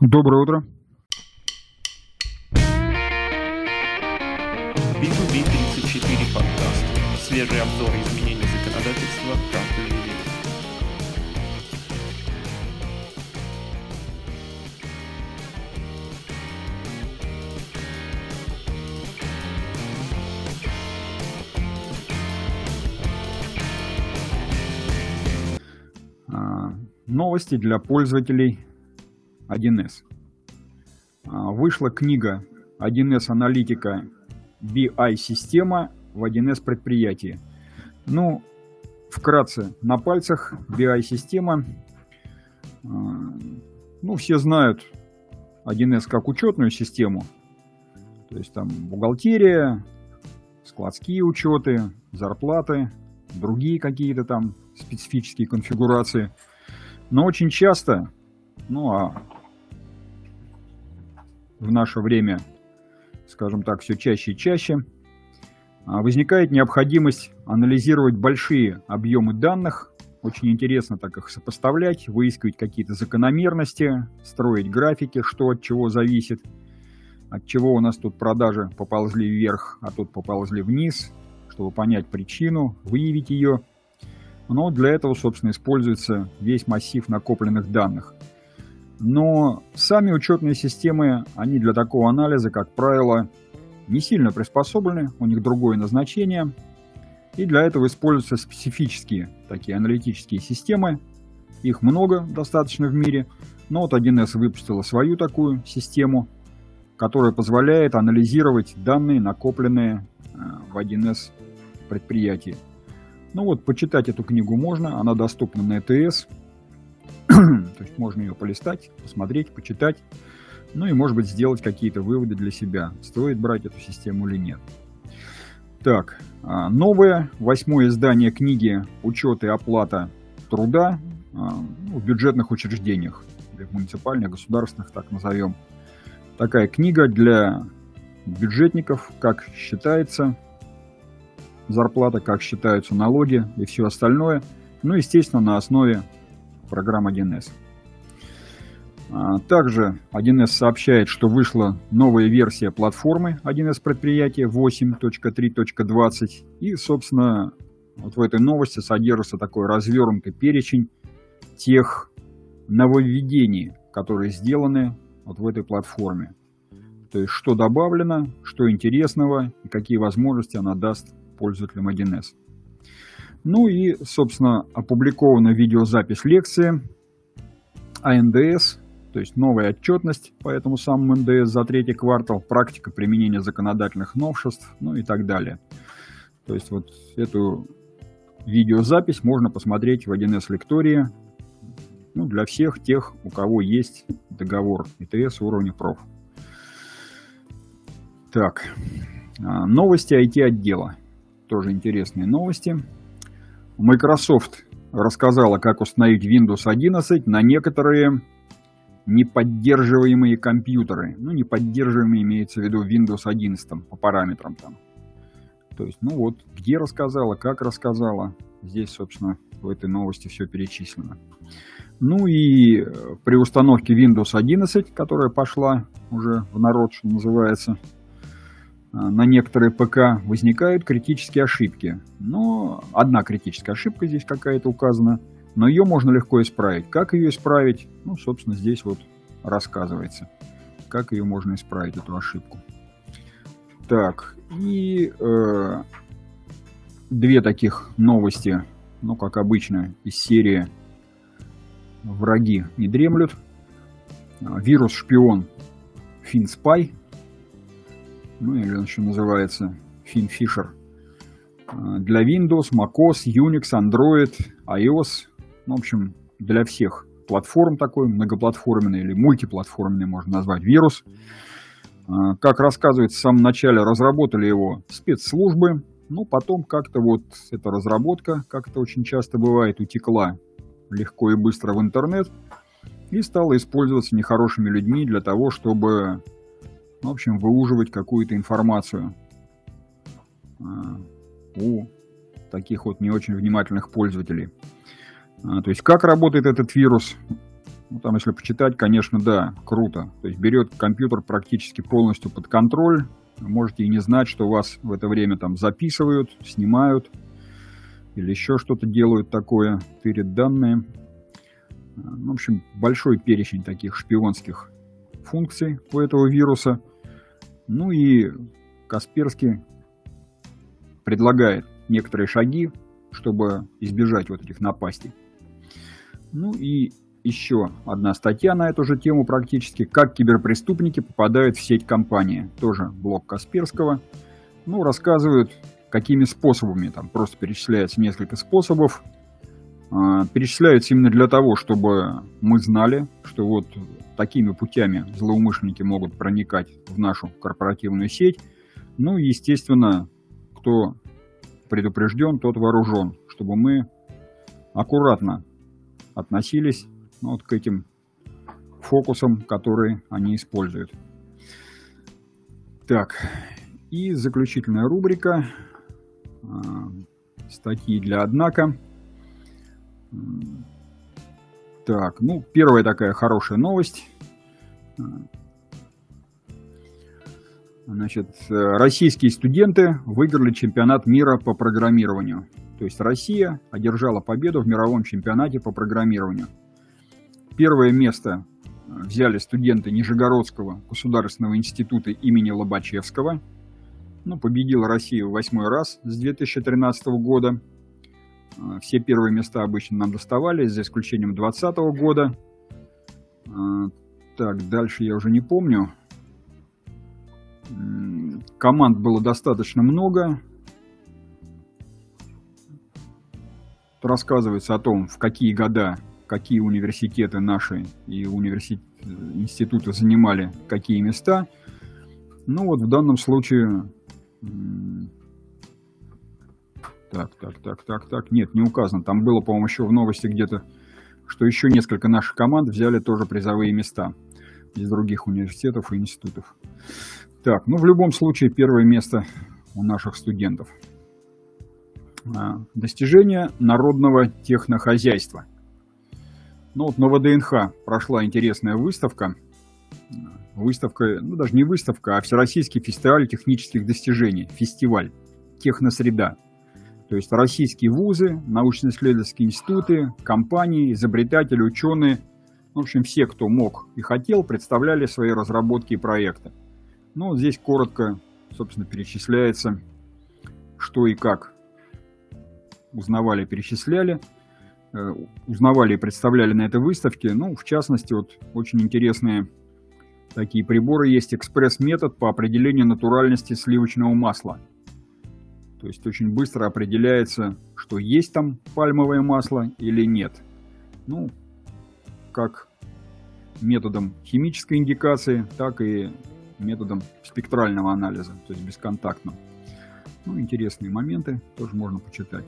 Доброе утро. B2B 34 подкаст. Свежий обзор изменений законодательства каждую неделю. А, Новости для пользователей 1С. А, Вышла книга 1С аналитика BI-система в 1С предприятии. Ну, вкратце, на пальцах BI-система. а, Ну, все знают 1С как учетную систему. То есть там бухгалтерия, складские учеты, зарплаты, другие какие-то там специфические конфигурации. Но очень часто, ну а в наше время, скажем так, все чаще и чаще, а, возникает необходимость анализировать большие объемы данных. Очень интересно так их сопоставлять, выискивать какие-то закономерности, строить графики, что от чего зависит, от чего у нас тут продажи поползли вверх, а тут поползли вниз, чтобы понять причину, выявить ее. Но для этого, собственно, используется весь массив накопленных данных. Но сами учетные системы, они для такого анализа, как правило, не сильно приспособлены, у них другое назначение. И для этого используются специфические такие аналитические системы. Их много достаточно в мире. Но вот 1С выпустила свою такую систему, которая позволяет анализировать данные, накопленные э, в 1С предприятии. Ну вот, почитать эту книгу можно, она доступна на ЭТС. То есть можно ее полистать, посмотреть, почитать. Ну и, может быть, сделать какие-то выводы для себя, стоит брать эту систему или нет. Так, а, новое, восьмое издание книги «Учет и оплата труда» а, ну, в бюджетных учреждениях, муниципальных, государственных, так назовем. Такая книга для бюджетников, как считается зарплата, как считаются налоги и все остальное. Ну, естественно, на основе программ 1С. А, Также 1С сообщает, что вышла новая версия платформы 1С предприятия 8.3.20. И, собственно, вот в этой новости содержится такой развернутый перечень тех нововведений, которые сделаны вот в этой платформе. То есть, что добавлено, что интересного и какие возможности она даст пользователям 1С. Ну и, собственно, опубликована видеозапись лекции АНДС, то есть новая отчетность по этому самому НДС за третий квартал, практика применения законодательных новшеств, ну и так далее. То есть вот эту видеозапись можно посмотреть в 1С лектории ну, для всех тех, у кого есть договор ИТС уровня проф. Так, а, новости IT-отдела. Тоже интересные новости. Microsoft рассказала, как установить Windows 11 на некоторые неподдерживаемые компьютеры. Ну, неподдерживаемые имеется в виду Windows 11 по параметрам там. То есть, ну вот, где рассказала, как рассказала. Здесь, собственно, в этой новости все перечислено. Ну и э, при установке Windows 11, которая пошла уже в народ, что называется, на некоторые ПК возникают критические ошибки. Но одна критическая ошибка здесь какая-то указана, но ее можно легко исправить. Как ее исправить? Ну, собственно, здесь вот рассказывается, как ее можно исправить, эту ошибку. Так, и э, две таких новости, ну, как обычно, из серии «Враги не дремлют». Вирус-шпион FinSpy, ну или он еще называется FinFisher, для Windows, macOS, Unix, Android, iOS, ну, в общем, для всех платформ такой, многоплатформенный или мультиплатформенный можно назвать вирус. Как рассказывается в самом начале, разработали его спецслужбы, но потом как-то вот эта разработка, как это очень часто бывает, утекла легко и быстро в интернет и стала использоваться нехорошими людьми для того, чтобы, в общем, выуживать какую-то информацию у таких вот не очень внимательных пользователей. То есть как работает этот вирус? Ну, там, если почитать, конечно, да, круто. То есть берет компьютер практически полностью под контроль. Можете и не знать, что вас в это время там записывают, снимают или еще что-то делают такое, тырят данные. Ну, в общем, большой перечень таких шпионских функций у этого вируса. Ну и Касперский предлагает некоторые шаги, чтобы избежать вот этих напастей. Ну и еще одна статья на эту же тему практически, как киберпреступники попадают в сеть компании. Тоже блог Касперского. Ну, рассказывают, какими способами, там просто перечисляется несколько способов. А, перечисляются именно для того, чтобы мы знали, что вот такими путями злоумышленники могут проникать в нашу корпоративную сеть. Ну естественно, кто предупрежден, тот вооружен, чтобы мы аккуратно относились ну, вот к этим фокусам, которые они используют. Так, и заключительная рубрика а, статьи для «Однако». Так, ну, первая такая хорошая новость. Значит, российские студенты выиграли чемпионат мира по программированию. То есть Россия одержала победу в мировом чемпионате по программированию. Первое место взяли студенты Нижегородского государственного института имени Лобачевского. Ну, победила Россия в восьмой раз с 2013 года. Э, все первые места обычно нам доставались, за исключением 2020 года. Э, так, дальше я уже не помню. Команд было достаточно много. Рассказывается о том, в какие года, какие университеты наши и университет, институты занимали какие места. Ну вот в данном случае... Так, так, так, так, так. Нет, не указано. Там было, по-моему, еще в новости где-то, что еще несколько наших команд взяли тоже призовые места из других университетов и институтов. Так, ну в любом случае первое место у наших студентов. А, достижение народного технохозяйства. Ну вот на ВДНХ прошла интересная выставка. Выставка, ну даже не выставка, а Всероссийский фестиваль технических достижений. Фестиваль «Техносреда». То есть российские вузы, научно-исследовательские институты, компании, изобретатели, ученые, в общем, все, кто мог и хотел, представляли свои разработки и проекты. Ну, здесь коротко, собственно, перечисляется, что и как узнавали, перечисляли, э, узнавали и представляли на этой выставке. Ну, в частности, вот очень интересные такие приборы есть. Экспресс-метод по определению натуральности сливочного масла. То есть очень быстро определяется, что есть там пальмовое масло или нет. Ну, как методом химической индикации, так и методом спектрального анализа, то есть бесконтактным. Ну, интересные моменты, тоже можно почитать.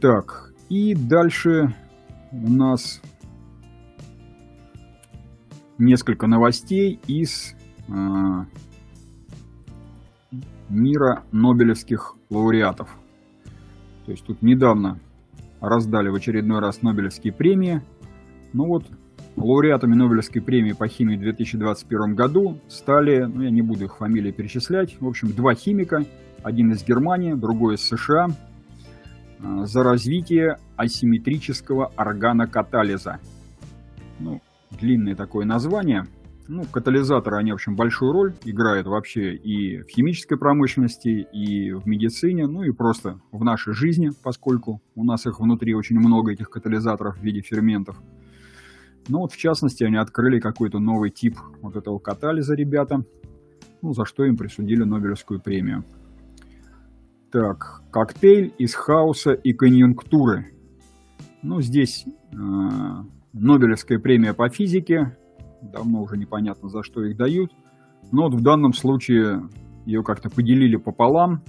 Так, и дальше у нас несколько новостей из э, мира Нобелевских лауреатов. То есть тут недавно раздали в очередной раз Нобелевские премии. Ну вот Лауреатами Нобелевской премии по химии в 2021 году стали, ну я не буду их фамилии перечислять, в общем, два химика, один из Германии, другой из США, а, за развитие асимметрического органокатализа. Ну, длинное такое название. Ну, катализаторы, они, в общем, большую роль играют вообще и в химической промышленности, и в медицине, ну и просто в нашей жизни, поскольку у нас их внутри очень много, этих катализаторов в виде ферментов – ну вот, в частности, они открыли какой-то новый тип вот этого катализа, ребята, ну, за что им присудили Нобелевскую премию. Так, коктейль из хаоса и конъюнктуры. Ну, здесь э, Нобелевская премия по физике. Давно уже непонятно, за что их дают. Но вот в данном случае ее как-то поделили пополам,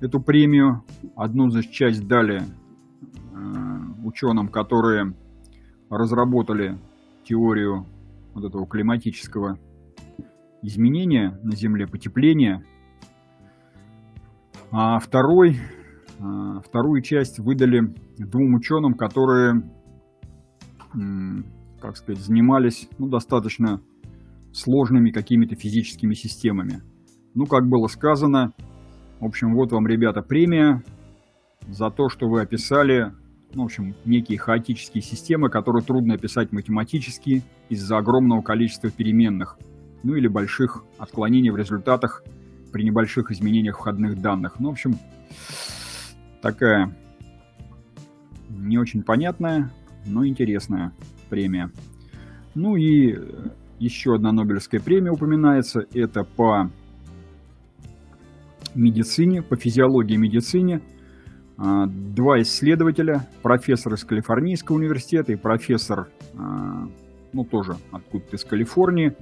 эту премию. Одну за часть дали э, ученым, которые разработали теорию вот этого климатического изменения на Земле, потепления. А второй, а, вторую часть выдали двум ученым, которые как сказать, занимались ну, достаточно сложными какими-то физическими системами. Ну, как было сказано, в общем, вот вам, ребята, премия за то, что вы описали, ну, в общем, некие хаотические системы, которые трудно описать математически из-за огромного количества переменных, ну или больших отклонений в результатах при небольших изменениях входных данных. Ну, в общем, такая не очень понятная, но интересная премия. Ну и еще одна Нобелевская премия упоминается. Это по медицине, по физиологии медицине. А, два исследователя, профессор из Калифорнийского университета и профессор, а, ну тоже откуда-то из Калифорнии,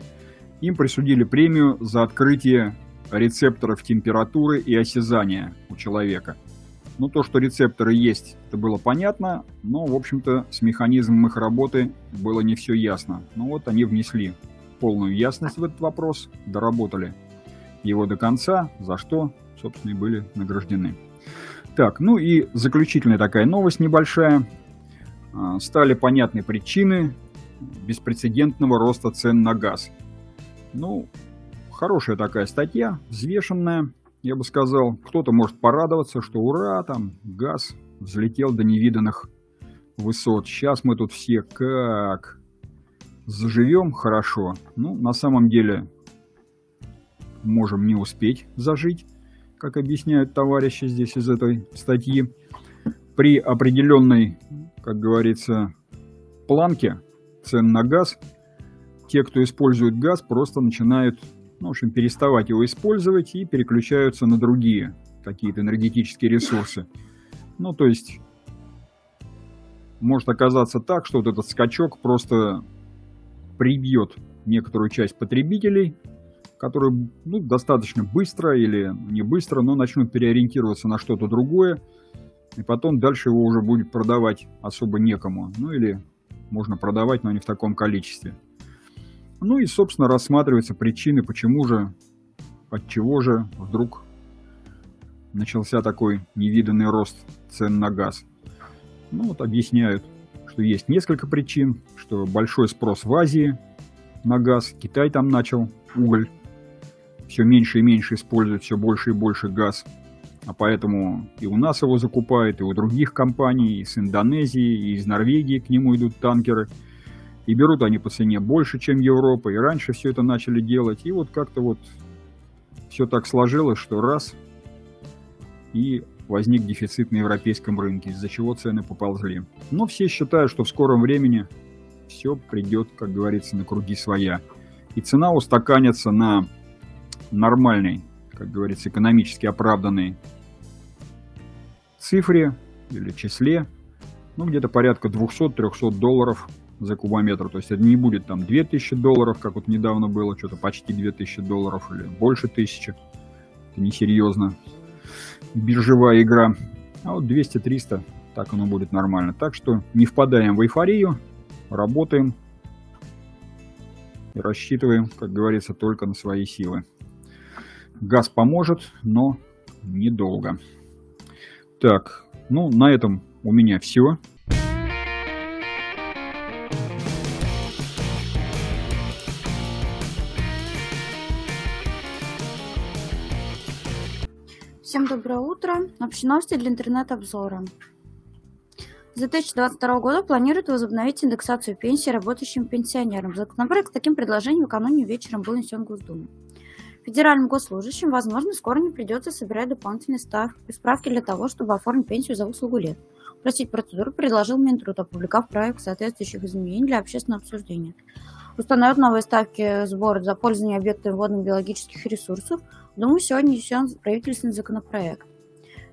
им присудили премию за открытие рецепторов температуры и осязания у человека. Ну, то, что рецепторы есть, это было понятно, но, в общем-то, с механизмом их работы было не все ясно. Ну вот они внесли полную ясность в этот вопрос, доработали его до конца, за что, собственно, и были награждены. Так, ну и заключительная такая новость небольшая. А, стали понятны причины беспрецедентного роста цен на газ. Ну, хорошая такая статья, взвешенная, я бы сказал. Кто-то может порадоваться, что ура, там газ взлетел до невиданных высот. Сейчас мы тут все как заживем хорошо. Ну, на самом деле, можем не успеть зажить, как объясняют товарищи здесь из этой статьи. При определенной, как говорится, планке цен на газ – те, кто использует газ, просто начинают, ну, в общем, переставать его использовать и переключаются на другие какие-то энергетические ресурсы. Ну, то есть, может оказаться так, что вот этот скачок просто прибьет некоторую часть потребителей, которые ну, достаточно быстро или не быстро, но начнут переориентироваться на что-то другое, и потом дальше его уже будет продавать особо некому. Ну или можно продавать, но не в таком количестве. Ну и, собственно, рассматриваются причины, почему же, от чего же вдруг начался такой невиданный рост цен на газ. Ну вот объясняют, что есть несколько причин, что большой спрос в Азии на газ, Китай там начал уголь, все меньше и меньше используют все больше и больше газ, а поэтому и у нас его закупают, и у других компаний, и с Индонезии, и из Норвегии к нему идут танкеры – и берут они по цене больше, чем Европа. И раньше все это начали делать. И вот как-то вот все так сложилось, что раз и возник дефицит на европейском рынке, из-за чего цены поползли. Но все считают, что в скором времени все придет, как говорится, на круги своя. И цена устаканится на нормальной, как говорится, экономически оправданной цифре или числе, ну, где-то порядка 200-300 долларов за кубометр. То есть это не будет там 2000 долларов, как вот недавно было, что-то почти 2000 долларов или больше тысячи. Это несерьезно. Биржевая игра. А вот 200-300, так оно будет нормально. Так что не впадаем в эйфорию, работаем и рассчитываем, как говорится, только на свои силы. Газ поможет, но недолго. Так, ну на этом у меня все. Всем доброе утро. Общие новости для интернет-обзора. С 2022 года планируют возобновить индексацию пенсии работающим пенсионерам. Законопроект с таким предложением накануне вечером был внесен в Госдуму. Федеральным госслужащим, возможно, скоро не придется собирать дополнительные ставки, справки для того, чтобы оформить пенсию за выслугу лет. Упростить процедуру предложил Минтруд, опубликовав проект соответствующих изменений для общественного обсуждения. Установят новые ставки сбора за пользование объектами водно-биологических ресурсов – Думаю, сегодня внесен правительственный законопроект.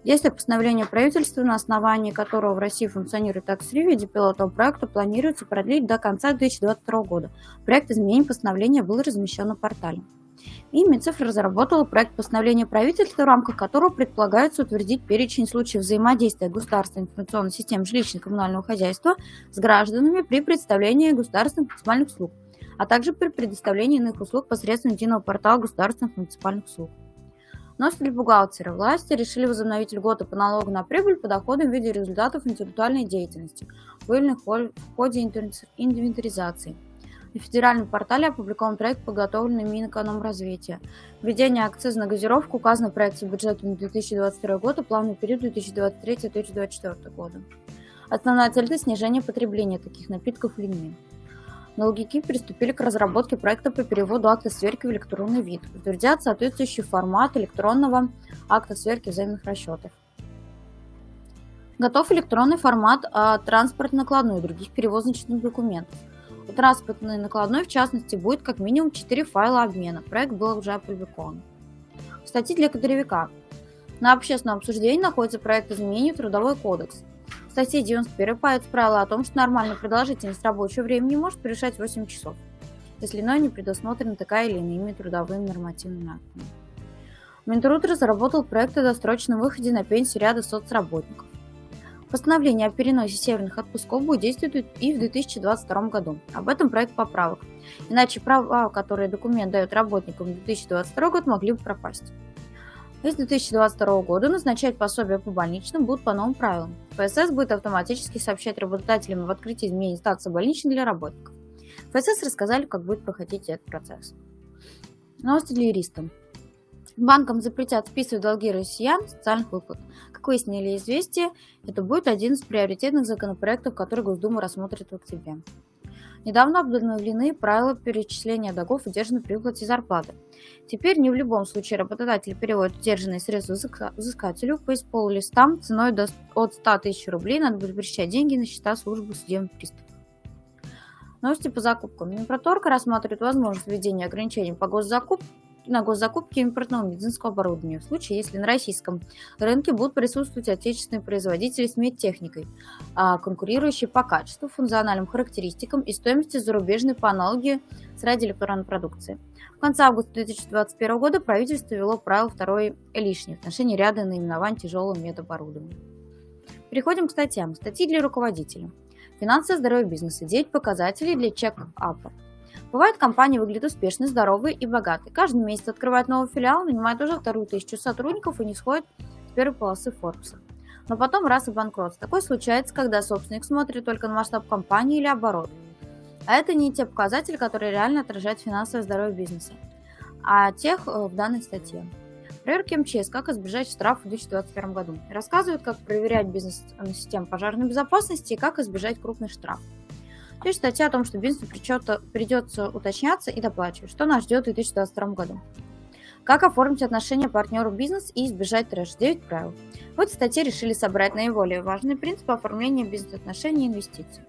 Действие постановления правительства, на основании которого в России функционирует такс-3 в виде пилотного проекта, планируется продлить до конца 2022 года. Проект изменений постановления был размещен на портале. И Минцифра разработала проект постановления правительства, в рамках которого предполагается утвердить перечень случаев взаимодействия государственной информационной системы жилищно-коммунального хозяйства с гражданами при представлении государственных муниципальных услуг а также при предоставлении иных услуг посредством единого портала государственных муниципальных услуг. Для бухгалтера. Власти решили возобновить льготы по налогу на прибыль по доходам в виде результатов интеллектуальной деятельности, выявленных в ходе инвентаризации. На федеральном портале опубликован проект, подготовленный Минэкономразвития. Введение акциза на газировку указано в проекте бюджета на 2022 год и плавный период 2023-2024 года. Основная цель – это снижение потребления таких напитков людьми. Налогики приступили к разработке проекта по переводу акта сверки в электронный вид. Утвердят соответствующий формат электронного акта сверки взаимных расчетов. Готов электронный формат а, транспорт накладной и других перевозочных документов. У транспортной накладной, в частности, будет как минимум 4 файла обмена. Проект был уже опубликован. Статьи для кадровика. На общественном обсуждении находится проект изменений в Трудовой кодекс. 91 появится правило о том, что нормальная продолжительность рабочего времени может превышать 8 часов, если иное не предусмотрена такая или иными трудовыми нормативными актами. Минтруд разработал проект о досрочном выходе на пенсию ряда соцработников. Постановление о переносе северных отпусков будет действовать и в 2022 году. Об этом проект поправок. Иначе права, которые документ дает работникам в 2022 год, могли бы пропасть. С 2022 года назначать пособия по больничным будут по новым правилам. ФСС будет автоматически сообщать работодателям в открытии изменений статуса больничных для работников. ФСС рассказали, как будет проходить этот процесс. Новости для юристов. Банкам запретят списывать долги россиян социальных выплат. Как выяснили известия, это будет один из приоритетных законопроектов, который Госдума рассмотрит в октябре. Недавно обновлены правила перечисления долгов, удержанных при выплате зарплаты. Теперь не в любом случае работодатель переводит удержанные средства взыскателю по исполлистам ценой до, от 100 тысяч рублей. Надо будет перечислять деньги на счета службы судебных приставов. Новости по закупкам. Минпроторг рассматривает возможность введения ограничений по госзакупкам на госзакупки импортного медицинского оборудования в случае, если на российском рынке будут присутствовать отечественные производители с медтехникой, а конкурирующие по качеству, функциональным характеристикам и стоимости зарубежной по аналогии с радиоэлектронной продукцией. В конце августа 2021 года правительство ввело правило второй лишней в отношении ряда наименований тяжелого медоборудования. Переходим к статьям. Статьи для руководителя. Финансовое здоровье бизнеса. 9 показателей для чек-апа. Бывает, компания выглядит успешной, здоровой и богатой. Каждый месяц открывает новый филиал, нанимает уже вторую тысячу сотрудников и не сходит с первой полосы Forbes. Но потом раз и банкротство. Такое случается, когда собственник смотрит только на масштаб компании или оборот. А это не те показатели, которые реально отражают финансовое здоровье бизнеса, а тех э, в данной статье. Проверки МЧС «Как избежать штрафа в 2021 году». Рассказывают, как проверять бизнес-систему пожарной безопасности и как избежать крупных штрафов. То статья о том, что бизнесу придется уточняться и доплачивать, что нас ждет в 2022 году. Как оформить отношения партнеру бизнес и избежать трэш? 9 правил. В этой статье решили собрать наиболее важные принципы оформления бизнес-отношений и инвестиций.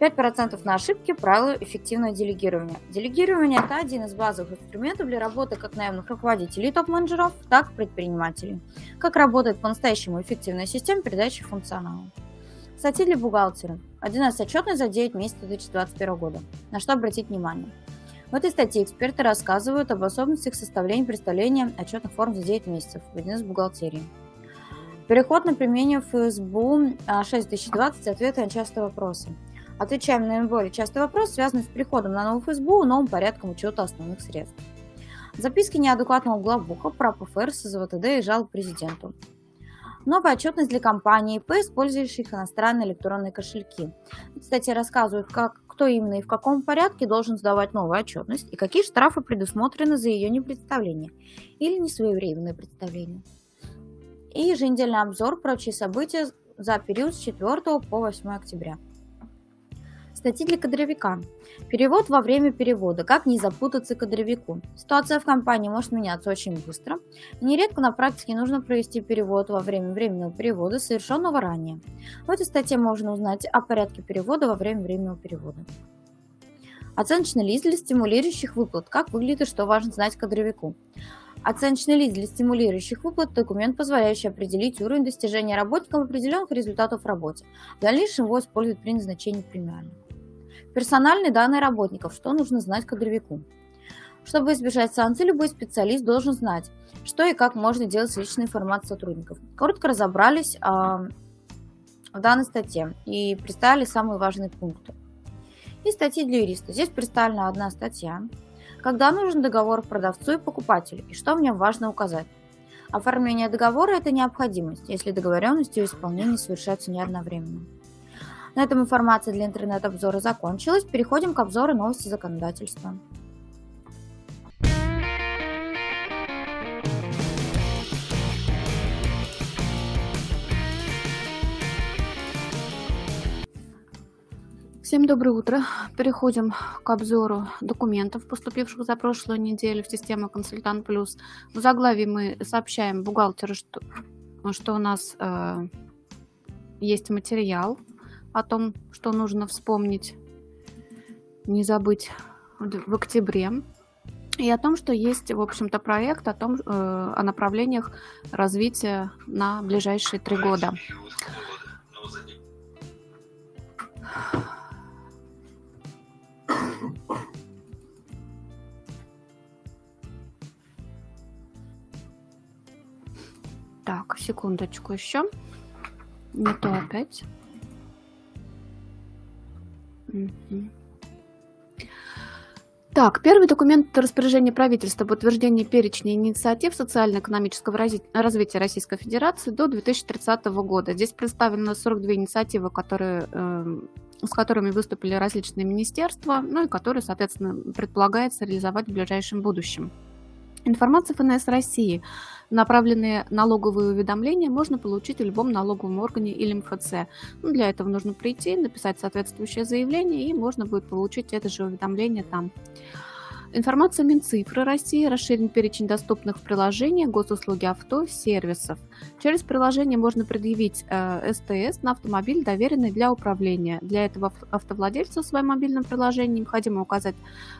5% на ошибки – правило эффективного делегирования. Делегирование – это один из базовых инструментов для работы как наемных руководителей топ-менеджеров, так и предпринимателей. Как работает по-настоящему эффективная система передачи функционала. Статьи для бухгалтера. 11 отчетность за 9 месяцев 2021 года. На что обратить внимание? В этой статье эксперты рассказывают об особенностях составления представления отчетных форм за 9 месяцев в бизнес-бухгалтерии. Переход на применение ФСБУ 6020 и ответы на частые вопросы. Отвечаем на наиболее частый вопрос, связанный с переходом на новый ФСБУ новым порядком учета основных средств. Записки неадекватного главбуха про ПФР, СЗВТД и жалоб президенту. Новая отчетность для компаний ИП, использующих иностранные электронные кошельки. Кстати, рассказывают, как, кто именно и в каком порядке должен сдавать новую отчетность и какие штрафы предусмотрены за ее непредставление или несвоевременное представление. И еженедельный обзор прочие события за период с 4 по 8 октября. Статьи для кадровика. Перевод во время перевода. Как не запутаться кадровику? Ситуация в компании может меняться очень быстро. Нередко на практике нужно провести перевод во время временного перевода, совершенного ранее. В этой статье можно узнать о порядке перевода во время временного перевода. Оценочный лист для стимулирующих выплат. Как выглядит и что важно знать кадровику. Оценочный лист для стимулирующих выплат – документ, позволяющий определить уровень достижения работникам определенных результатов в работе. В дальнейшем его используют при назначении премиальных. Персональные данные работников. Что нужно знать кадровику? Чтобы избежать санкций, любой специалист должен знать, что и как можно делать с личной информацией сотрудников. Коротко разобрались а, в данной статье и представили самые важные пункты. И статьи для юриста. Здесь представлена одна статья. Когда нужен договор продавцу и покупателю, и что в нем важно указать? Оформление договора – это необходимость, если договоренность и исполнение совершаются не одновременно. На этом информация для интернет-обзора закончилась. Переходим к обзору новости законодательства. Всем доброе утро. Переходим к обзору документов, поступивших за прошлую неделю в систему Консультант Плюс. В заглавии мы сообщаем бухгалтеру, что, что у нас э, есть материал о том, что нужно вспомнить, не забыть в октябре. И о том, что есть, в общем-то, проект о, том, э, о направлениях развития на ближайшие три года. Так, секундочку еще. Не то опять. Так, первый документ распоряжения правительства об утверждении перечня инициатив социально-экономического развития Российской Федерации до 2030 года. Здесь представлены 42 инициативы, которые, э, с которыми выступили различные министерства, ну и которые, соответственно, предполагается реализовать в ближайшем будущем. Информация ФНС России – Направленные налоговые уведомления можно получить в любом налоговом органе или МФЦ. Ну, для этого нужно прийти, написать соответствующее заявление, и можно будет получить это же уведомление там. Информация Минцифры России, расширен перечень доступных в приложении госуслуги авто, сервисов. Через приложение можно предъявить э, СТС на автомобиль, доверенный для управления. Для этого автовладельцу в своем мобильном приложении необходимо указать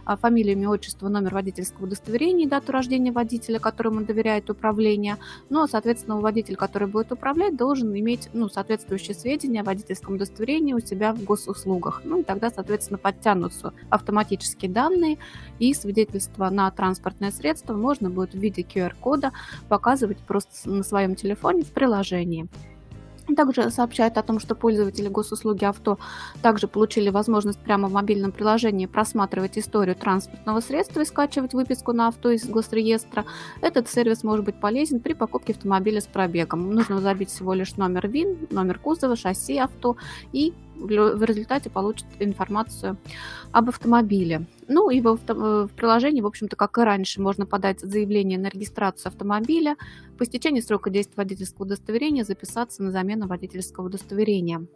э, фамилию, имя, отчество, номер водительского удостоверения и дату рождения водителя, которому он доверяет управление. Но, соответственно, водитель, который будет управлять, должен иметь ну, соответствующие сведения о водительском удостоверении у себя в госуслугах. Ну и тогда, соответственно, подтянутся автоматические данные и свидетельство на транспортное средство можно будет в виде QR-кода показывать просто на своем телефоне в приложении. Также сообщает о том, что пользователи госуслуги авто также получили возможность прямо в мобильном приложении просматривать историю транспортного средства и скачивать выписку на авто из госреестра. Этот сервис может быть полезен при покупке автомобиля с пробегом. Нужно забить всего лишь номер ВИН, номер кузова, шасси авто и в результате получит информацию об автомобиле. Ну и в, авто, э, в приложении, в общем-то, как и раньше, можно подать заявление на регистрацию автомобиля, по истечении срока действия водительского удостоверения записаться на замену водительского удостоверения.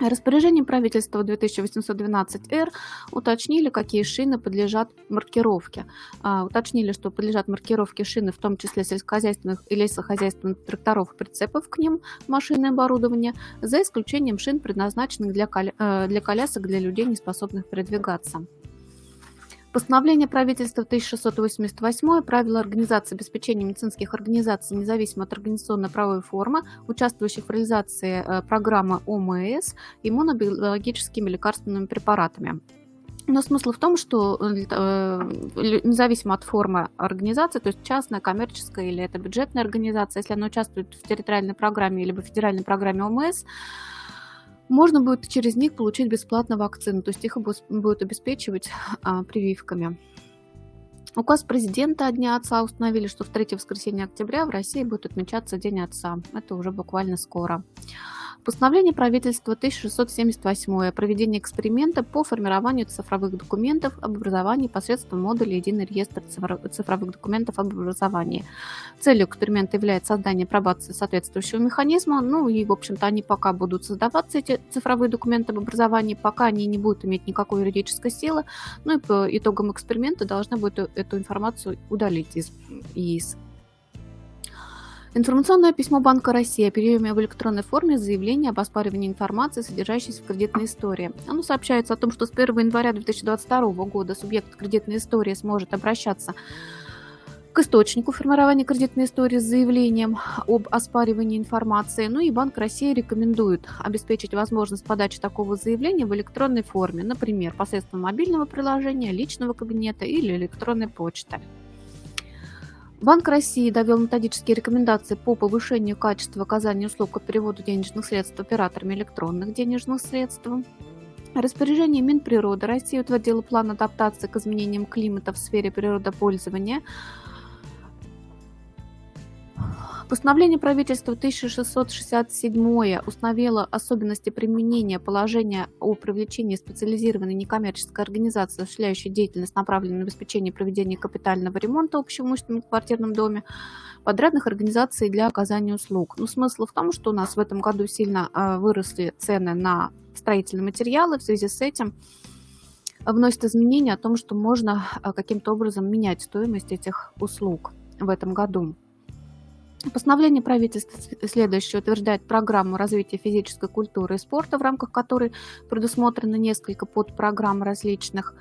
Распоряжением правительства 2812-Р уточнили, какие шины подлежат маркировке. А, уточнили, что подлежат маркировке шины, в том числе сельскохозяйственных и лесохозяйственных тракторов и прицепов к ним, машины и оборудование, за исключением шин, предназначенных для, коля... Э, для колясок для людей, не способных передвигаться. Постановление правительства 1688 правила организации обеспечения медицинских организаций независимо от организационно-правовой формы, участвующих в реализации э, программы ОМС иммунобиологическими лекарственными препаратами. Но смысл в том, что э, э, независимо от формы организации, то есть частная, коммерческая или это бюджетная организация, если она участвует в территориальной программе или в федеральной программе ОМС, можно будет через них получить бесплатно вакцину, то есть их будут обеспечивать а, прививками. Указ президента о Дне Отца установили, что в третье воскресенье октября в России будет отмечаться День Отца. Это уже буквально скоро. Постановление правительства 1678 о проведении эксперимента по формированию цифровых документов об образовании посредством модуля «Единый реестр цифровых документов об образовании». Целью эксперимента является создание пробации соответствующего механизма. Ну и, в общем-то, они пока будут создаваться, эти цифровые документы об образовании, пока они не будут иметь никакой юридической силы. Ну и по итогам эксперимента должна будет эту информацию удалить из, из Информационное письмо Банка России о приеме в электронной форме заявления об оспаривании информации, содержащейся в кредитной истории. Оно сообщается о том, что с 1 января 2022 года субъект кредитной истории сможет обращаться к источнику формирования кредитной истории с заявлением об оспаривании информации. Ну и Банк России рекомендует обеспечить возможность подачи такого заявления в электронной форме, например, посредством мобильного приложения, личного кабинета или электронной почты. Банк России довел методические рекомендации по повышению качества оказания услуг по переводу денежных средств операторами электронных денежных средств. Распоряжение Минприроды России утвердило план адаптации к изменениям климата в сфере природопользования. Постановление правительства 1667 установило особенности применения положения о привлечении специализированной некоммерческой организации, осуществляющей деятельность, направленную на обеспечение проведения капитального ремонта общеимущественном квартирном доме, подрядных организаций для оказания услуг. Но смысл в том, что у нас в этом году сильно а, выросли цены на строительные материалы. В связи с этим вносит изменения о том, что можно а, каким-то образом менять стоимость этих услуг в этом году. Постановление правительства следующее утверждает программу развития физической культуры и спорта, в рамках которой предусмотрено несколько подпрограмм различных.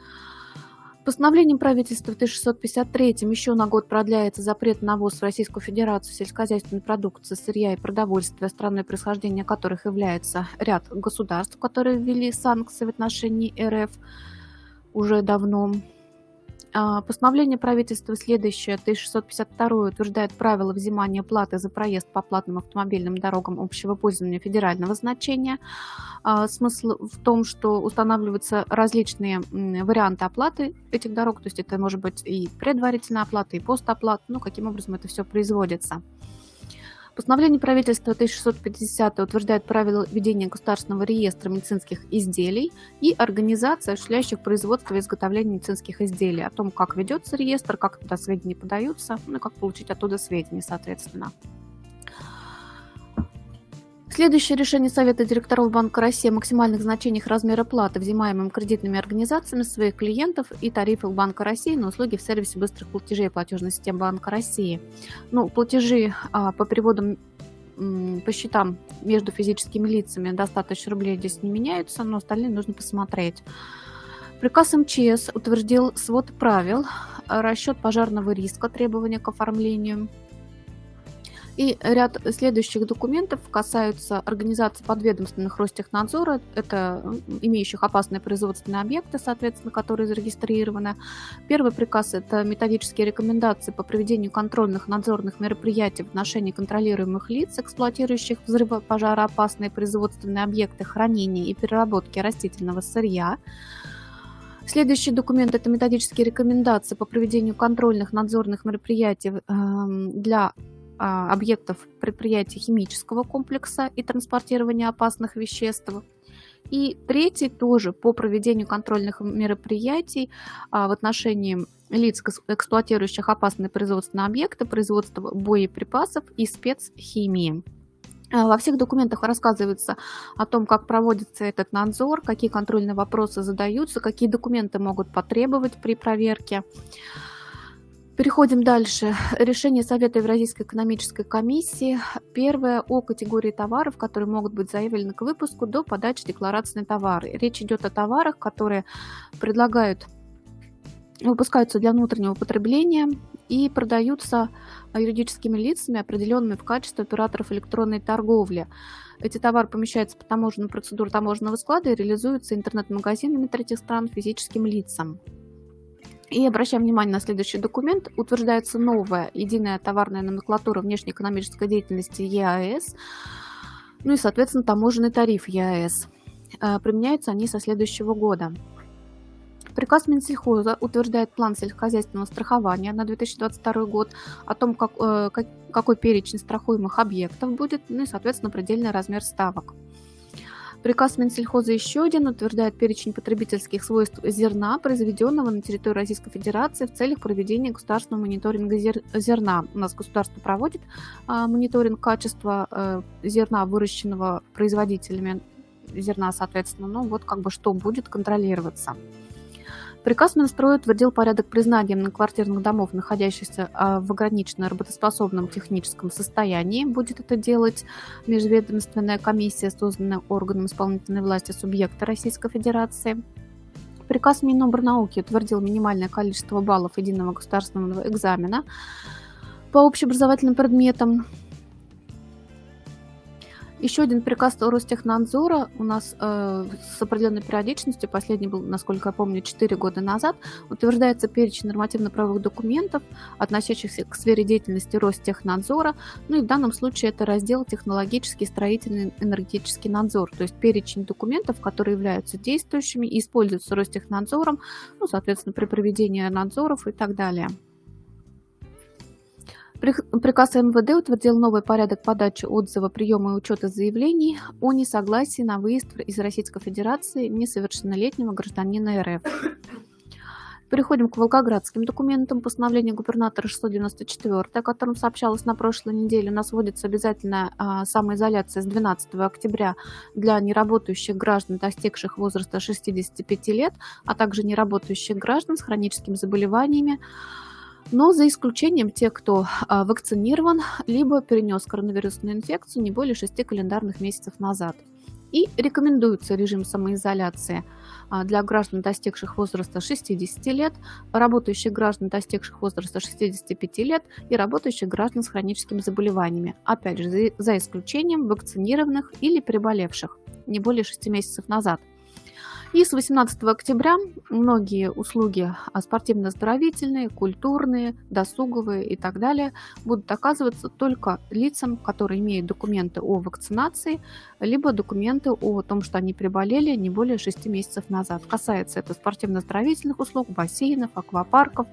Постановлением правительства в 1653 еще на год продляется запрет на ввоз в Российскую Федерацию сельскохозяйственной продукции, сырья и продовольствия, страной происхождения которых является ряд государств, которые ввели санкции в отношении РФ уже давно. А, постановление правительства следующее, 1652, утверждает правила взимания платы за проезд по платным автомобильным дорогам общего пользования федерального значения. А, смысл в том, что устанавливаются различные варианты оплаты этих дорог, то есть это может быть и предварительная оплата, и постоплата, ну, каким образом это все производится. Постановление правительства 1650 утверждает правила ведения государственного реестра медицинских изделий и организации, осуществляющих производство и изготовление медицинских изделий, о том, как ведется реестр, как туда сведения подаются, ну и как получить оттуда сведения, соответственно. Следующее решение Совета директоров Банка России о максимальных значениях размера платы, взимаемым кредитными организациями своих клиентов и тарифах Банка России на услуги в сервисе быстрых платежей платежной системы Банка России. Ну, платежи а, по переводам по счетам между физическими лицами до 100 тысяч рублей здесь не меняются, но остальные нужно посмотреть. Приказ МЧС утвердил свод правил, расчет пожарного риска, требования к оформлению – и ряд следующих документов касаются организации подведомственных Ростехнадзора, это имеющих опасные производственные объекты, соответственно, которые зарегистрированы. Первый приказ – это методические рекомендации по проведению контрольных надзорных мероприятий в отношении контролируемых лиц, эксплуатирующих взрывопожароопасные производственные объекты хранения и переработки растительного сырья. Следующий документ – это методические рекомендации по проведению контрольных надзорных мероприятий эм, для объектов предприятий химического комплекса и транспортирования опасных веществ. И третий тоже по проведению контрольных мероприятий а, в отношении лиц, эксплуатирующих опасные производственные объекты, производства боеприпасов и спецхимии. А, во всех документах рассказывается о том, как проводится этот надзор, какие контрольные вопросы задаются, какие документы могут потребовать при проверке. Переходим дальше. Решение Совета Евразийской экономической комиссии. Первое о категории товаров, которые могут быть заявлены к выпуску до подачи декларации на товары. Речь идет о товарах, которые предлагают выпускаются для внутреннего потребления и продаются юридическими лицами, определенными в качестве операторов электронной торговли. Эти товары помещаются по таможенной процедуре таможенного склада и реализуются интернет-магазинами третьих стран физическим лицам. И обращаем внимание на следующий документ. Утверждается новая единая товарная номенклатура внешнеэкономической деятельности ЕАЭС, ну и, соответственно, таможенный тариф ЕАЭС. Э, применяются они со следующего года. Приказ Минсельхоза утверждает план сельскохозяйственного страхования на 2022 год, о том, как, э, какой перечень страхуемых объектов будет, ну и, соответственно, предельный размер ставок. Приказ Минсельхоза еще один утверждает перечень потребительских свойств зерна, произведенного на территории Российской Федерации в целях проведения государственного мониторинга зерна. У нас государство проводит а, мониторинг качества а, зерна, выращенного производителями зерна, соответственно. Ну вот как бы что будет контролироваться. Приказ Минстроя утвердил порядок признания многоквартирных домов, находящихся а, в ограниченно работоспособном техническом состоянии. Будет это делать межведомственная комиссия, созданная органом исполнительной власти субъекта Российской Федерации. Приказ Минобрнауки утвердил минимальное количество баллов единого государственного экзамена по общеобразовательным предметам Еще один приказ Ростехнадзора у нас э, с определенной периодичностью, последний был, насколько я помню, 4 года назад, утверждается перечень нормативно-правовых документов, относящихся к сфере деятельности Ростехнадзора. Ну и в данном случае это раздел технологический, строительный, энергетический надзор, то есть перечень документов, которые являются действующими и используются Ростехнадзором, ну, соответственно, при проведении надзоров и так далее. Приказ МВД утвердил новый порядок подачи отзыва, приема и учета заявлений о несогласии на выезд из Российской Федерации несовершеннолетнего гражданина РФ. Переходим к волгоградским документам. Постановление губернатора 694, о котором сообщалось на прошлой неделе. У нас вводится обязательная а, самоизоляция с 12 октября для неработающих граждан, достигших возраста 65 лет, а также неработающих граждан с хроническими заболеваниями, но за исключением тех, кто а, вакцинирован, либо перенес коронавирусную инфекцию не более 6 календарных месяцев назад. И рекомендуется режим самоизоляции а, для граждан, достигших возраста 60 лет, работающих граждан, достигших возраста 65 лет и работающих граждан с хроническими заболеваниями, опять же, за исключением вакцинированных или приболевших не более 6 месяцев назад. И с 18 октября многие услуги а, спортивно-оздоровительные, культурные, досуговые и так далее будут оказываться только лицам, которые имеют документы о вакцинации, либо документы о том, что они приболели не более 6 месяцев назад. Касается это спортивно-оздоровительных услуг, бассейнов, аквапарков,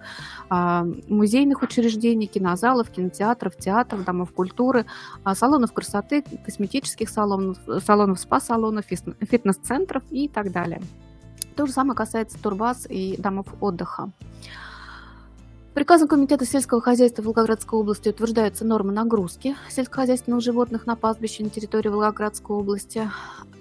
а, музейных учреждений, кинозалов, кинотеатров, театров, домов культуры, а, салонов красоты, косметических салонов, салонов спа-салонов, фитнес-центров и так далее. То же самое касается турбаз и домов отдыха. Приказом Комитета сельского хозяйства Волгоградской области утверждаются нормы нагрузки сельскохозяйственных животных на пастбище на территории Волгоградской области.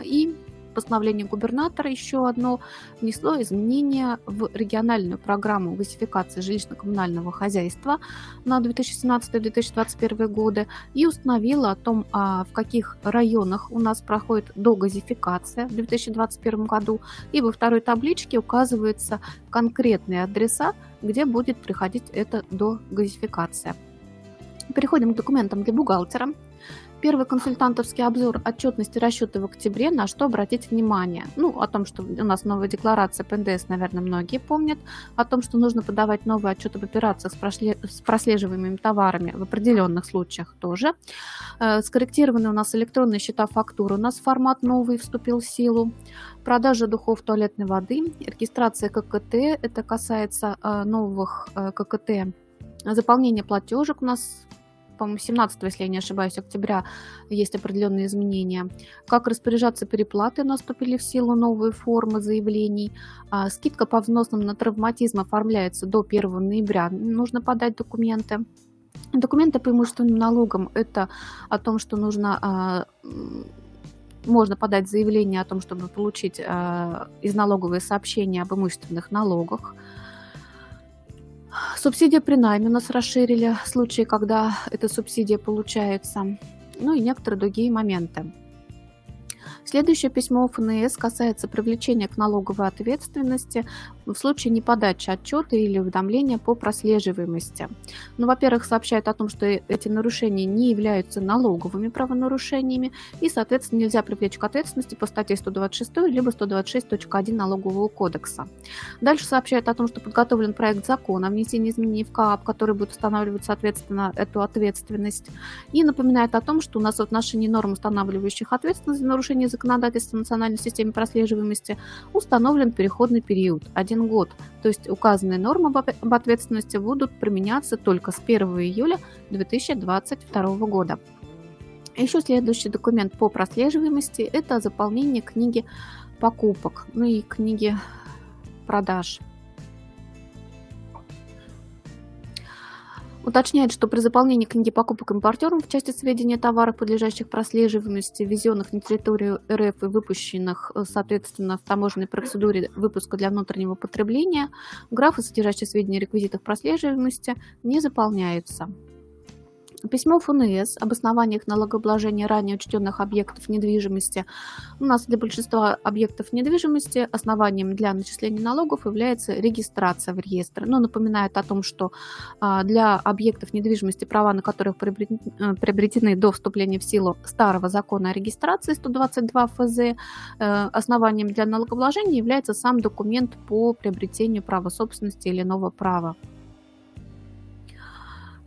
И постановление губернатора еще одно внесло изменения в региональную программу газификации жилищно-коммунального хозяйства на 2017-2021 годы и установило о том, а, в каких районах у нас проходит догазификация в 2021 году. И во второй табличке указываются конкретные адреса, где будет приходить эта догазификация. Переходим к документам для бухгалтера. Первый консультантовский обзор отчетности расчета в октябре, на что обратить внимание. Ну, о том, что у нас новая декларация по НДС, наверное, многие помнят. О том, что нужно подавать новый отчет об операциях с прослеживаемыми товарами в определенных случаях тоже. Э, скорректированы у нас электронные счета фактуры. У нас формат новый вступил в силу. Продажа духов туалетной воды. Регистрация ККТ. Это касается э, новых э, ККТ. Заполнение платежек у нас по-моему, 17, если я не ошибаюсь, октября есть определенные изменения. Как распоряжаться переплаты, наступили в силу новые формы заявлений. А, скидка по взносам на травматизм оформляется до 1 ноября. Нужно подать документы. Документы по имущественным налогам – это о том, что нужно а, можно подать заявление о том, чтобы получить э, из налоговые сообщения об имущественных налогах. Субсидия при найме у нас расширили, случаи, когда эта субсидия получается, ну и некоторые другие моменты. Следующее письмо ФНС касается привлечения к налоговой ответственности в случае неподачи отчета или уведомления по прослеживаемости. Ну, во-первых, сообщает о том, что эти нарушения не являются налоговыми правонарушениями и, соответственно, нельзя привлечь к ответственности по статье 126 либо 126.1 Налогового кодекса. Дальше сообщает о том, что подготовлен проект закона о внесении изменений в КАП, который будет устанавливать, соответственно, эту ответственность. И напоминает о том, что у нас в отношении норм, устанавливающих ответственность за нарушение законодательства национальной системе прослеживаемости установлен переходный период – один год. То есть указанные нормы об ответственности будут применяться только с 1 июля 2022 года. Еще следующий документ по прослеживаемости – это заполнение книги покупок, ну и книги продаж. Уточняет, что при заполнении книги покупок импортером в части сведения товаров, подлежащих прослеживаемости, ввезенных на территорию РФ и выпущенных, э, соответственно, в таможенной процедуре выпуска для внутреннего потребления, графы, содержащие сведения о реквизитах прослеживаемости, не заполняются. Письмо ФНС об основаниях налогообложения ранее учтенных объектов недвижимости. У нас для большинства объектов недвижимости основанием для начисления налогов является регистрация в реестр. Но напоминает о том, что а, для объектов недвижимости, права на которых э, приобретены до вступления в силу старого закона о регистрации 122 ФЗ, э, основанием для налогообложения является сам документ по приобретению права собственности или иного права.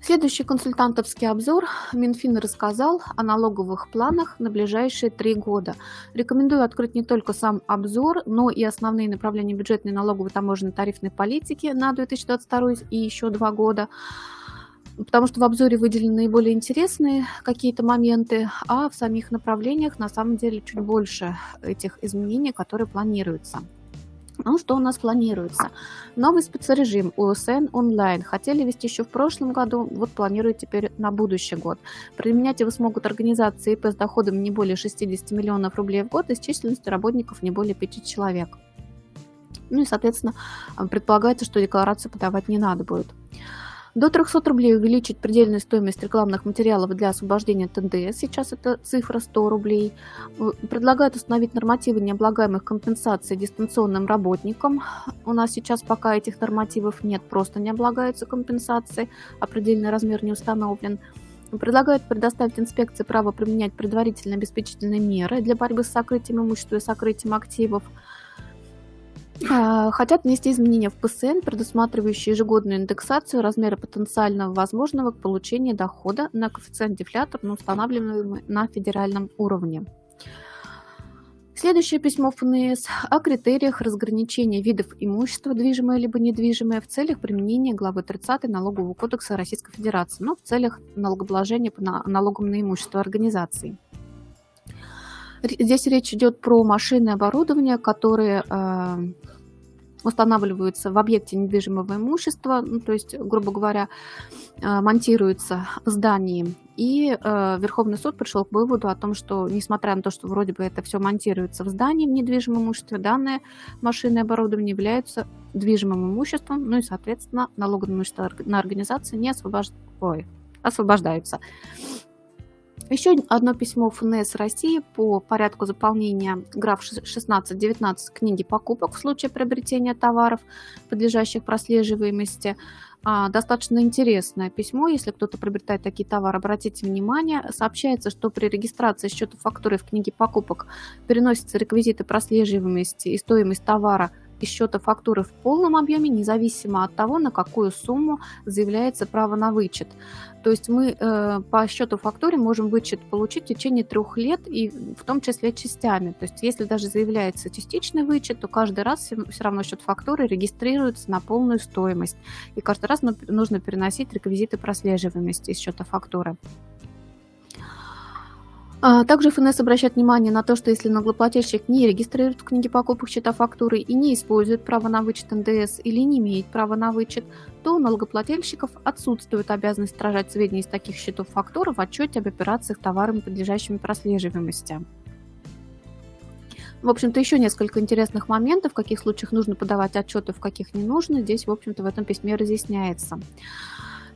Следующий консультантовский обзор. Минфин рассказал о налоговых планах на ближайшие три года. Рекомендую открыть не только сам обзор, но и основные направления бюджетной налоговой таможенной тарифной политики на 2022 и еще два года потому что в обзоре выделены наиболее интересные какие-то моменты, а в самих направлениях на самом деле чуть больше этих изменений, которые планируются. Ну, что у нас планируется? Новый спецрежим УСН онлайн. Хотели вести еще в прошлом году, вот планируют теперь на будущий год. Применять его смогут организации ИП с доходом не более 60 миллионов рублей в год и с численностью работников не более 5 человек. Ну и, соответственно, предполагается, что декларацию подавать не надо будет. До 300 рублей увеличить предельную стоимость рекламных материалов для освобождения от НДС. Сейчас это цифра 100 рублей. Э, предлагают установить нормативы необлагаемых компенсаций дистанционным работникам. У нас сейчас пока этих нормативов нет, просто не облагаются компенсации, а предельный размер не установлен. Предлагают предоставить инспекции право применять предварительно обеспечительные меры для борьбы с сокрытием имущества и сокрытием активов. А, хотят внести изменения в ПСН, предусматривающие ежегодную индексацию размера потенциального возможного к получению дохода на коэффициент дефлятор, устанавливаемый на федеральном уровне. Следующее письмо ФНС о критериях разграничения видов имущества, движимое либо недвижимое, в целях применения главы 30 Налогового кодекса Российской Федерации, но в целях налогообложения по налогам на имущество организаций. Здесь речь идет про машины и оборудование, которые э, устанавливаются в объекте недвижимого имущества, ну, то есть, грубо говоря, э, монтируются в здании. И э, Верховный суд пришел к выводу о том, что, несмотря на то, что вроде бы это все монтируется в здании в недвижимом имуществе, данные машины и оборудование являются движимым имуществом, ну и, соответственно, налоговое имущество на организации не освобож... Ой, освобождаются. Еще одно письмо ФНС России по порядку заполнения граф 16-19 книги покупок в случае приобретения товаров, подлежащих прослеживаемости. А, достаточно интересное письмо, если кто-то приобретает такие товары, обратите внимание. Сообщается, что при регистрации счета фактуры в книге покупок переносятся реквизиты прослеживаемости и стоимость товара – из счета фактуры в полном объеме, независимо от того, на какую сумму заявляется право на вычет. То есть мы э, по счету фактуре можем вычет получить в течение трех лет, и в том числе частями. То есть если даже заявляется частичный вычет, то каждый раз все, все равно счет фактуры регистрируется на полную стоимость. И каждый раз нужно переносить реквизиты прослеживаемости из счета фактуры. А, также ФНС обращает внимание на то, что если налогоплательщик не регистрирует в книге покупок счета фактуры и не использует право на вычет НДС или не имеет права на вычет, то у налогоплательщиков отсутствует обязанность отражать сведения из таких счетов фактуры в отчете об операциях товарами, подлежащими прослеживаемости. В общем-то, еще несколько интересных моментов, в каких случаях нужно подавать отчеты, в каких не нужно. Здесь, в общем-то, в этом письме разъясняется.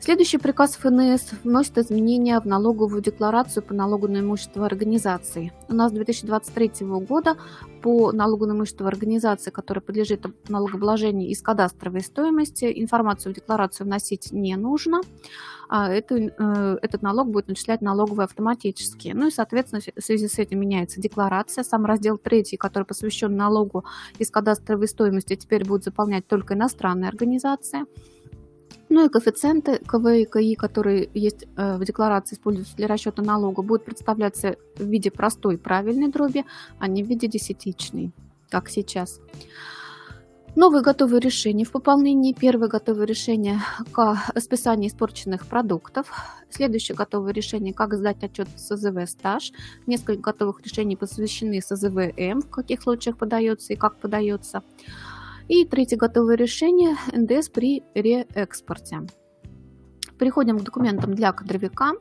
Следующий приказ ФНС вносит изменения в налоговую декларацию по налогу на имущество организации. У нас с 2023 года по налогу на имущество организации, которая подлежит налогообложению из кадастровой стоимости, информацию в декларацию вносить не нужно. А это, э, этот налог будет начислять налоговые автоматически. Ну и, соответственно, в связи с этим меняется декларация. Сам раздел 3, который посвящен налогу из кадастровой стоимости, теперь будет заполнять только иностранные организации. Ну и коэффициенты КВ и КИ, которые есть э, в декларации, используются для расчета налога, будут представляться в виде простой правильной дроби, а не в виде десятичной, как сейчас. Новые готовые решения в пополнении. Первое готовое решение к списанию испорченных продуктов. Следующее готовое решение, как сдать отчет СЗВ стаж. Несколько готовых решений посвящены СЗВ М, в каких случаях подается и как подается. И третье готовое решение – НДС при реэкспорте. Переходим к документам для кадровика.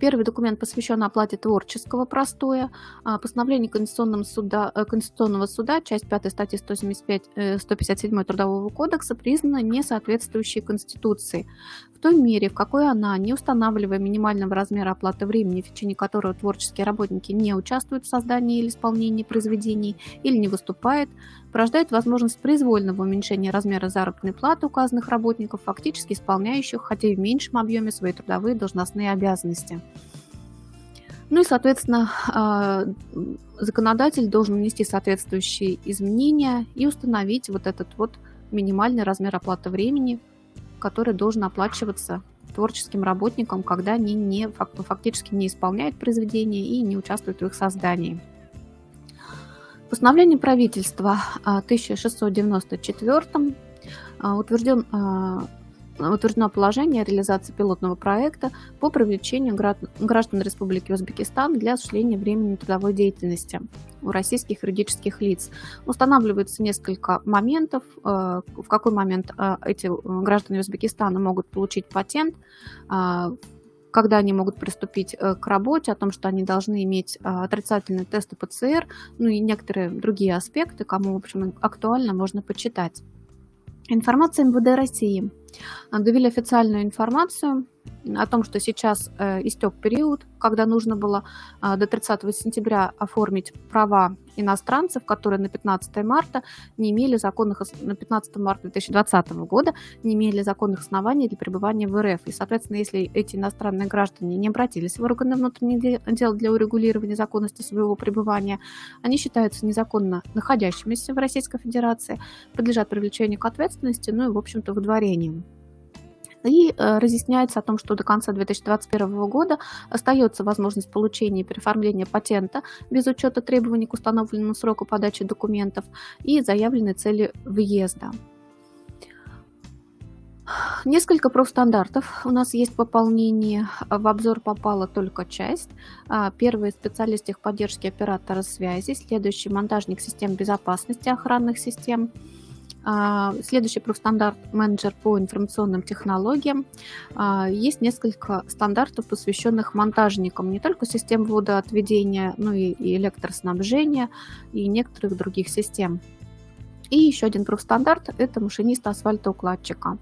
Первый документ посвящен оплате творческого простоя. А, постановление Конституционного суда, э, Конституционного суда, часть 5 статьи 175, 157 Трудового кодекса, признана несоответствующей Конституции той мере, в какой она, не устанавливая минимального размера оплаты времени, в течение которого творческие работники не участвуют в создании или исполнении произведений или не выступает, порождает возможность произвольного уменьшения размера заработной платы указанных работников, фактически исполняющих, хотя и в меньшем объеме, свои трудовые должностные обязанности. Ну и, соответственно, а, законодатель должен внести соответствующие изменения и установить вот этот вот минимальный размер оплаты времени, который должен оплачиваться творческим работникам, когда они не, фактически не исполняют произведения и не участвуют в их создании. Постановление правительства 1694 а, утвержден а, утверждено положение о реализации пилотного проекта по привлечению граждан Республики Узбекистан для осуществления временной трудовой деятельности у российских юридических лиц. Устанавливается несколько моментов, э, в какой момент э, эти граждане Узбекистана могут получить патент, э, когда они могут приступить к работе, о том, что они должны иметь отрицательные тесты ПЦР, ну и некоторые другие аспекты, кому, в общем, актуально, можно почитать. Информация МВД России. Довели официальную информацию о том, что сейчас э, истек период, когда нужно было э, до 30 сентября оформить права иностранцев, которые на 15 марта не имели законных на 15 марта 2020 года не имели законных оснований для пребывания в РФ. И, соответственно, если эти иностранные граждане не обратились в органы внутренних дел для урегулирования законности своего пребывания, они считаются незаконно находящимися в Российской Федерации, подлежат привлечению к ответственности, ну и, в общем-то, выдворению и э, разъясняется о том, что до конца 2021 года остается возможность получения и переоформления патента без учета требований к установленному сроку подачи документов и заявленной цели въезда. Несколько профстандартов у нас есть пополнение. В обзор попала только часть. А, первый специалист техподдержки оператора связи, следующий монтажник систем безопасности охранных систем – следующий профстандарт менеджер по информационным технологиям. А, есть несколько стандартов, посвященных монтажникам не только систем водоотведения, но и электроснабжения и некоторых других систем. И еще один профстандарт – это машинист асфальтоукладчика.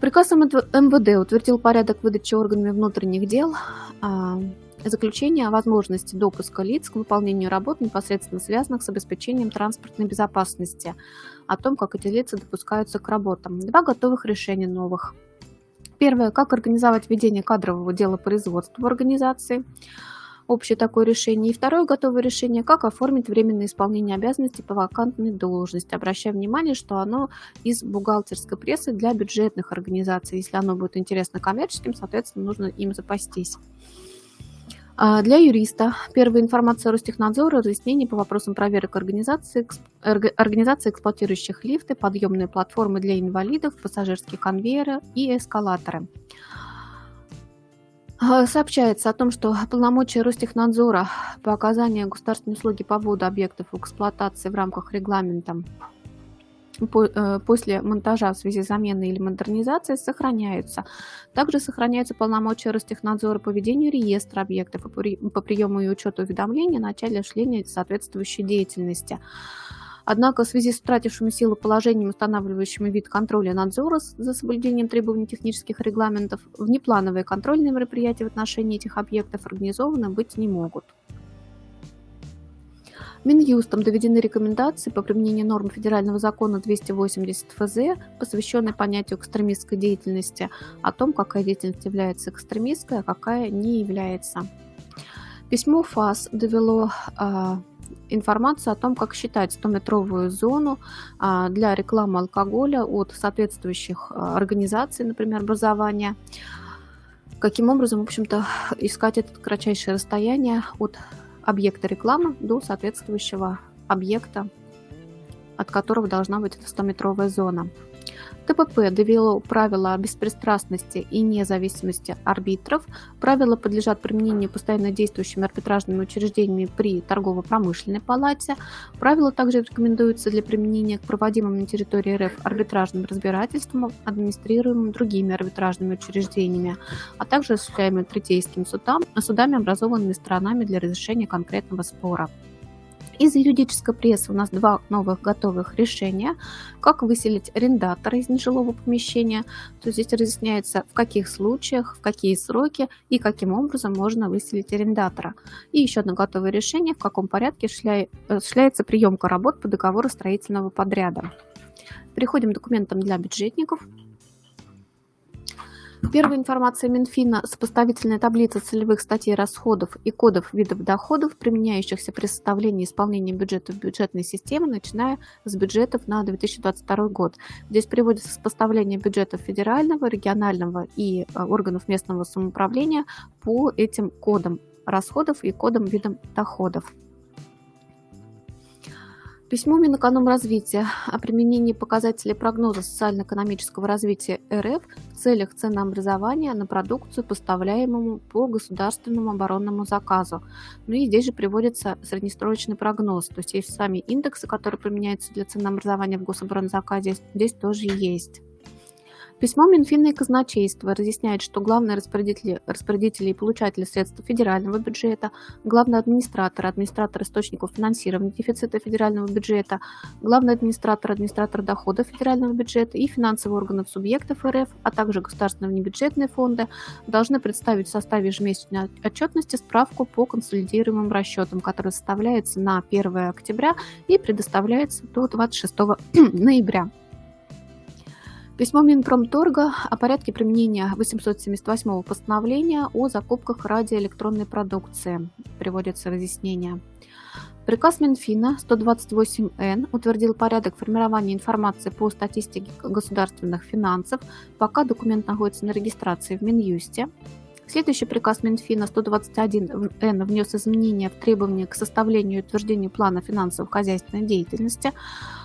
Приказ МВД утвердил порядок выдачи органами внутренних дел а, заключение о возможности допуска лиц к выполнению работ, непосредственно связанных с обеспечением транспортной безопасности, о том, как эти лица допускаются к работам. Два готовых решения новых. Первое, как организовать ведение кадрового дела производства в организации. Общее такое решение. И второе готовое решение, как оформить временное исполнение обязанностей по вакантной должности. Обращаю внимание, что оно из бухгалтерской прессы для бюджетных организаций. Если оно будет интересно коммерческим, соответственно, нужно им запастись. А, для юриста первая информация Ростехнадзора, разъяснение по вопросам проверок организации, организации эксплуатирующих лифты, подъемные платформы для инвалидов, пассажирские конвейеры и эскалаторы. А, сообщается о том, что полномочия Ростехнадзора по оказанию государственной услуги по вводу объектов в эксплуатации в рамках регламента после монтажа в связи с заменой или модернизацией сохраняются. Также сохраняются полномочия Ростехнадзора по ведению реестра объектов по приему и учету уведомлений о начале осуществления соответствующей деятельности. Однако в связи с утратившими силу положением, устанавливающими вид контроля и надзора за соблюдением требований технических регламентов, внеплановые контрольные мероприятия в отношении этих объектов организованы быть не могут. Минюстом доведены рекомендации по применению норм федерального закона 280 ФЗ, посвященной понятию экстремистской деятельности, о том, какая деятельность является экстремистской, а какая не является. Письмо ФАС довело а, информацию о том, как считать 100-метровую зону а, для рекламы алкоголя от соответствующих а, организаций, например, образования. Каким образом, в общем-то, искать это кратчайшее расстояние от объекта рекламы до соответствующего объекта, от которого должна быть эта 100-метровая зона. ТПП довело правила беспристрастности и независимости арбитров. Правила подлежат применению постоянно действующими арбитражными учреждениями при торгово-промышленной палате. Правила также рекомендуются для применения к проводимым на территории РФ арбитражным разбирательствам, администрируемым другими арбитражными учреждениями, а также осуществляемым третейским судам, судами, образованными сторонами для разрешения конкретного спора. Из юридической прессы у нас два новых готовых решения. Как выселить арендатора из нежилого помещения. То есть здесь разъясняется, в каких случаях, в какие сроки и каким образом можно выселить арендатора. И еще одно готовое решение, в каком порядке осуществляется приемка работ по договору строительного подряда. Переходим к документам для бюджетников. Первая информация Минфина – сопоставительная таблица целевых статей расходов и кодов видов доходов, применяющихся при составлении и исполнении бюджета бюджетной системы, начиная с бюджетов на 2022 год. Здесь приводится сопоставление бюджетов федерального, регионального и э, органов местного самоуправления по этим кодам расходов и кодам видов доходов. Письмо Минэкономразвития о применении показателей прогноза социально-экономического развития РФ в целях ценообразования на продукцию, поставляемую по государственному оборонному заказу. Ну и здесь же приводится среднесрочный прогноз, то есть есть сами индексы, которые применяются для ценообразования в гособоронзаказе, здесь тоже есть. Письмо Минфина и казначейства разъясняет, что главные распорядители, распорядители и получатели средств федерального бюджета, главный администратор, администратор источников финансирования дефицита федерального бюджета, главный администратор, администратор доходов федерального бюджета и финансовых органов субъектов РФ, а также государственные внебюджетные фонды должны представить в составе ежемесячной отчетности справку по консолидируемым расчетам, которая составляется на 1 октября и предоставляется до 26 ноября. Письмо Минпромторга о порядке применения 878 постановления о закупках радиоэлектронной продукции. Приводится разъяснение. Приказ Минфина 128Н утвердил порядок формирования информации по статистике государственных финансов, пока документ находится на регистрации в Минюсте. Следующий приказ Минфина 121Н внес изменения в требования к составлению и утверждению плана финансово-хозяйственной деятельности,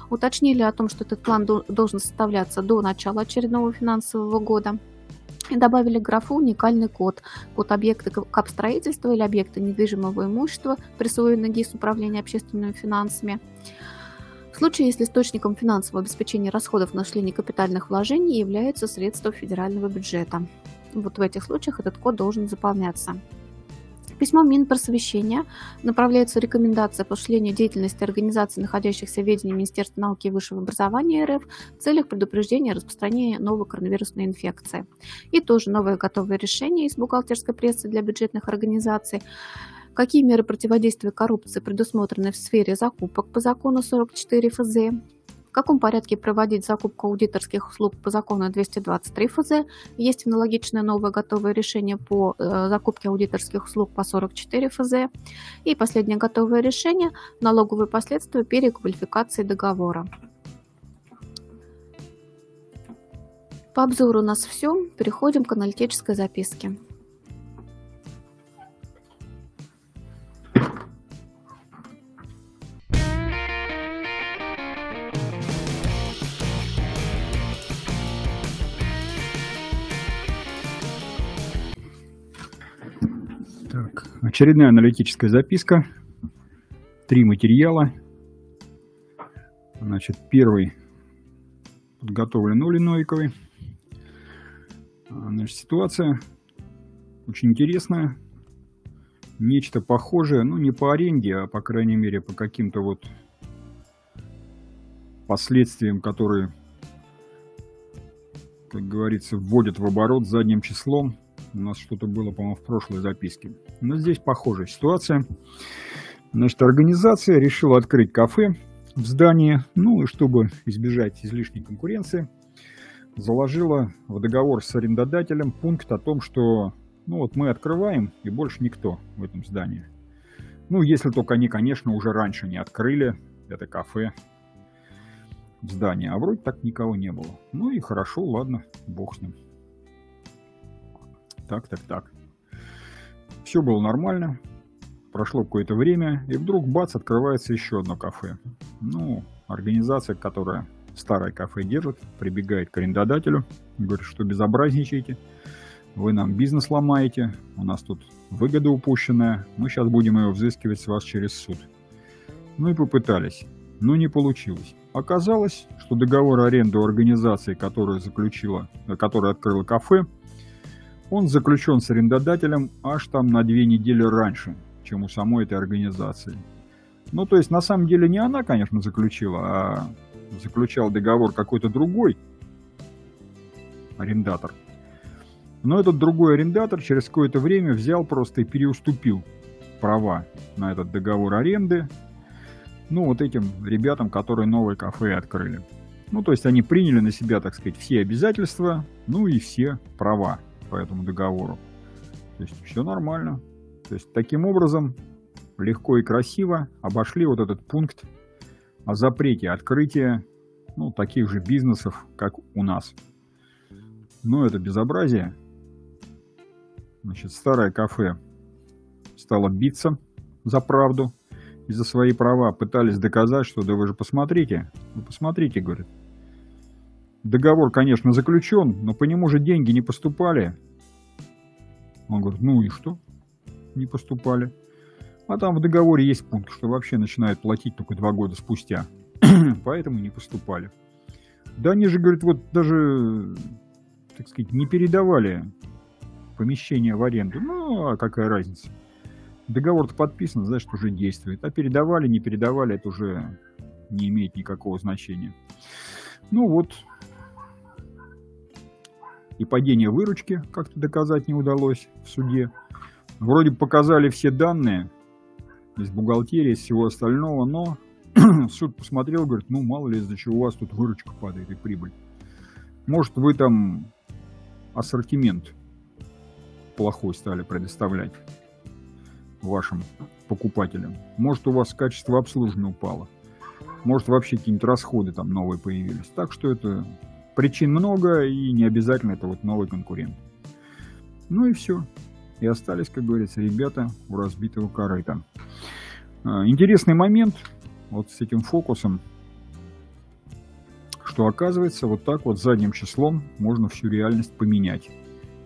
уточнили о том, что этот план должен составляться до начала очередного финансового года и добавили графу уникальный код, код объекта капстроительства или объекта недвижимого имущества, присвоенный ГИС Управления общественными финансами. В случае, если источником финансового обеспечения расходов на капитальных вложений являются средства федерального бюджета. Вот в этих случаях этот код должен заполняться. Письмо Минпросвещения направляется рекомендация по осуществлению деятельности организаций, находящихся в ведении Министерства науки и высшего образования РФ в целях предупреждения распространения новой коронавирусной инфекции. И тоже новое готовое решение из бухгалтерской прессы для бюджетных организаций. Какие меры противодействия коррупции предусмотрены в сфере закупок по закону 44 ФЗ? Каком порядке проводить закупку аудиторских услуг по закону 223 ФЗ. Есть аналогичное новое готовое решение по э, закупке аудиторских услуг по 44 ФЗ. И последнее готовое решение – налоговые последствия переквалификации договора. По обзору у нас все. Переходим к аналитической записке. Очередная аналитическая записка. Три материала. Значит, первый подготовлен Олей Новиковой. Значит, ситуация очень интересная. Нечто похожее, ну не по аренде, а по крайней мере по каким-то вот последствиям, которые, как говорится, вводят в оборот задним числом у нас что-то было, по-моему, в прошлой записке. Но здесь похожая ситуация. Значит, организация решила открыть кафе в здании, ну и чтобы избежать излишней конкуренции, заложила в договор с арендодателем пункт о том, что ну вот мы открываем и больше никто в этом здании. Ну, если только они, конечно, уже раньше не открыли это кафе в здании, а вроде так никого не было. Ну и хорошо, ладно, бог с ним. Так, так, так. Все было нормально. Прошло какое-то время, и вдруг, бац, открывается еще одно кафе. Ну, организация, которая старое кафе держит, прибегает к арендодателю, говорит, что безобразничаете, вы нам бизнес ломаете, у нас тут выгода упущенная, мы сейчас будем ее взыскивать с вас через суд. Ну и попытались, но не получилось. Оказалось, что договор аренды у организации, которая заключила, которая открыла кафе, он заключен с арендодателем аж там на две недели раньше, чем у самой этой организации. Ну, то есть, на самом деле, не она, конечно, заключила, а заключал договор какой-то другой арендатор. Но этот другой арендатор через какое-то время взял просто и переуступил права на этот договор аренды, ну, вот этим ребятам, которые новое кафе открыли. Ну, то есть они приняли на себя, так сказать, все обязательства, ну и все права по этому договору. То есть все нормально. То есть таким образом легко и красиво обошли вот этот пункт о запрете открытия ну, таких же бизнесов, как у нас. Но это безобразие. Значит, старое кафе стало биться за правду и за свои права. Пытались доказать, что да вы же посмотрите, вы посмотрите, говорит. Договор, конечно, заключен, но по нему же деньги не поступали. Он говорит, ну и что? Не поступали. А там в договоре есть пункт, что вообще начинают платить только два года спустя. Поэтому не поступали. Да они же, говорит, вот даже, так сказать, не передавали помещение в аренду. Ну, а какая разница? Договор-то подписан, значит, уже действует. А передавали, не передавали, это уже не имеет никакого значения. Ну вот. И падение выручки как-то доказать не удалось в суде. Вроде показали все данные, из бухгалтерии, из всего остального, но суд посмотрел, говорит, ну мало ли из-за чего у вас тут выручка падает и прибыль. Может вы там ассортимент плохой стали предоставлять вашим покупателям. Может у вас качество обслуживания упало. Может вообще какие-нибудь расходы там новые появились. Так что это причин много и не обязательно это вот новый конкурент. Ну и все. И остались, как говорится, ребята у разбитого корыта. А, интересный момент вот с этим фокусом, что оказывается вот так вот задним числом можно всю реальность поменять.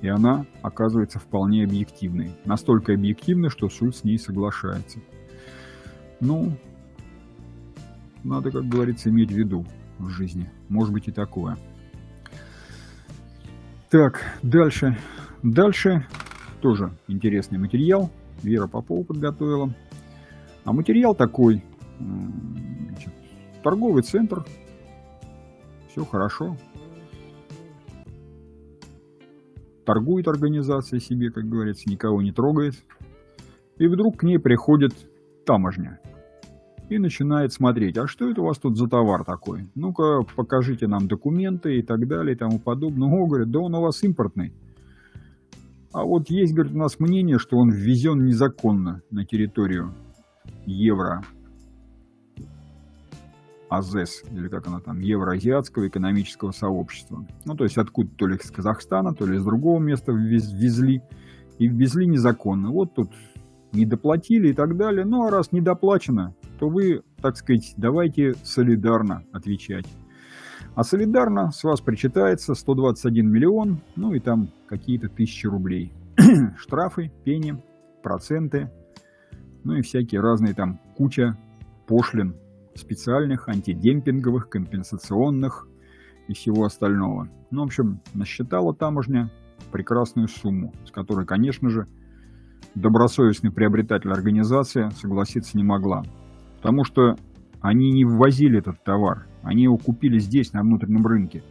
И она оказывается вполне объективной. Настолько объективной, что суд с ней соглашается. Ну, надо, как говорится, иметь в виду в жизни. Может быть и такое. Так, дальше. Дальше тоже интересный материал. Вера Попова подготовила. А материал такой. Значит, торговый центр. Все хорошо. Торгует организация себе, как говорится, никого не трогает. И вдруг к ней приходит таможня. И начинает смотреть, а что это у вас тут за товар такой? Ну-ка, покажите нам документы и так далее и тому подобное. О, говорит, да он у вас импортный. А вот есть, говорит, у нас мнение, что он ввезен незаконно на территорию Евро АЗЭС, или как она там, Евроазиатского экономического сообщества. Ну, то есть откуда то ли из Казахстана, то ли из другого места ввезли. И ввезли незаконно. Вот тут не доплатили и так далее. Ну, а раз не доплачено, то вы, так сказать, давайте солидарно отвечать. А солидарно с вас причитается 121 миллион, ну и там какие-то тысячи рублей. Штрафы, пени, проценты, ну и всякие разные там куча пошлин специальных, антидемпинговых, компенсационных и всего остального. Ну, в общем, насчитала таможня прекрасную сумму, с которой, конечно же, добросовестный приобретатель организации согласиться не могла. Потому что они не ввозили этот товар, они его купили здесь, на внутреннем рынке.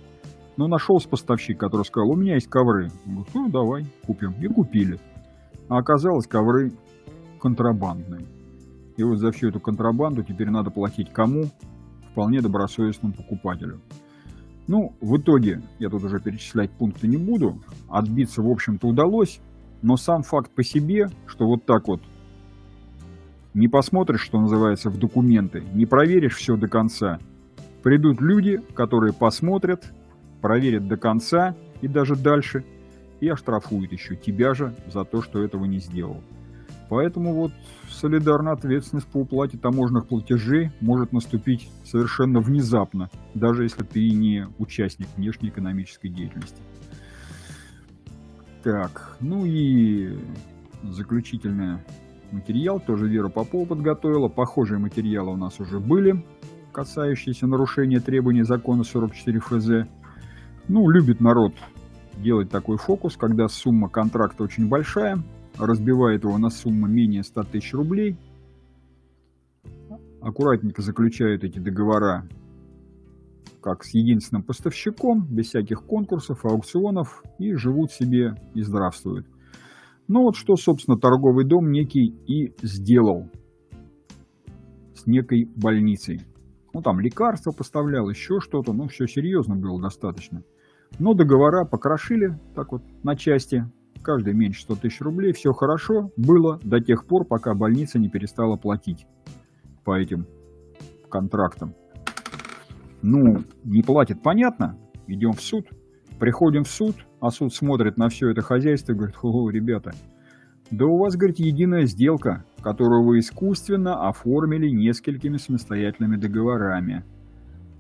Но нашелся поставщик, который сказал, у меня есть ковры. Я говорю, ну давай, купим. И купили. А оказалось, ковры контрабандные. И вот за всю эту контрабанду теперь надо платить кому? Вполне добросовестному покупателю. Ну, в итоге, я тут уже перечислять пункты не буду, отбиться, в общем-то, удалось, но сам факт по себе, что вот так вот не посмотришь, что называется, в документы, не проверишь все до конца, придут люди, которые посмотрят, проверят до конца и даже дальше, и оштрафуют еще тебя же за то, что этого не сделал. Поэтому вот солидарная ответственность по уплате таможенных платежей может наступить совершенно внезапно, даже если ты не участник внешнеэкономической деятельности. Так, ну и заключительный материал тоже Вера Попова подготовила. Похожие материалы у нас уже были, касающиеся нарушения требований закона 44 ФЗ. Ну, любит народ делать такой фокус, когда сумма контракта очень большая, разбивает его на сумму менее 100 тысяч рублей, аккуратненько заключают эти договора как с единственным поставщиком, без всяких конкурсов, аукционов, и живут себе и здравствуют. Ну вот что, собственно, торговый дом некий и сделал с некой больницей. Ну там лекарства поставлял, еще что-то, ну все серьезно было достаточно. Но договора покрошили так вот на части, каждый меньше 100 тысяч рублей, все хорошо было до тех пор, пока больница не перестала платить по этим контрактам. Ну, не платит, понятно, идем в суд, приходим в суд, а суд смотрит на все это хозяйство и говорит, о, ребята, да у вас, говорит, единая сделка, которую вы искусственно оформили несколькими самостоятельными договорами.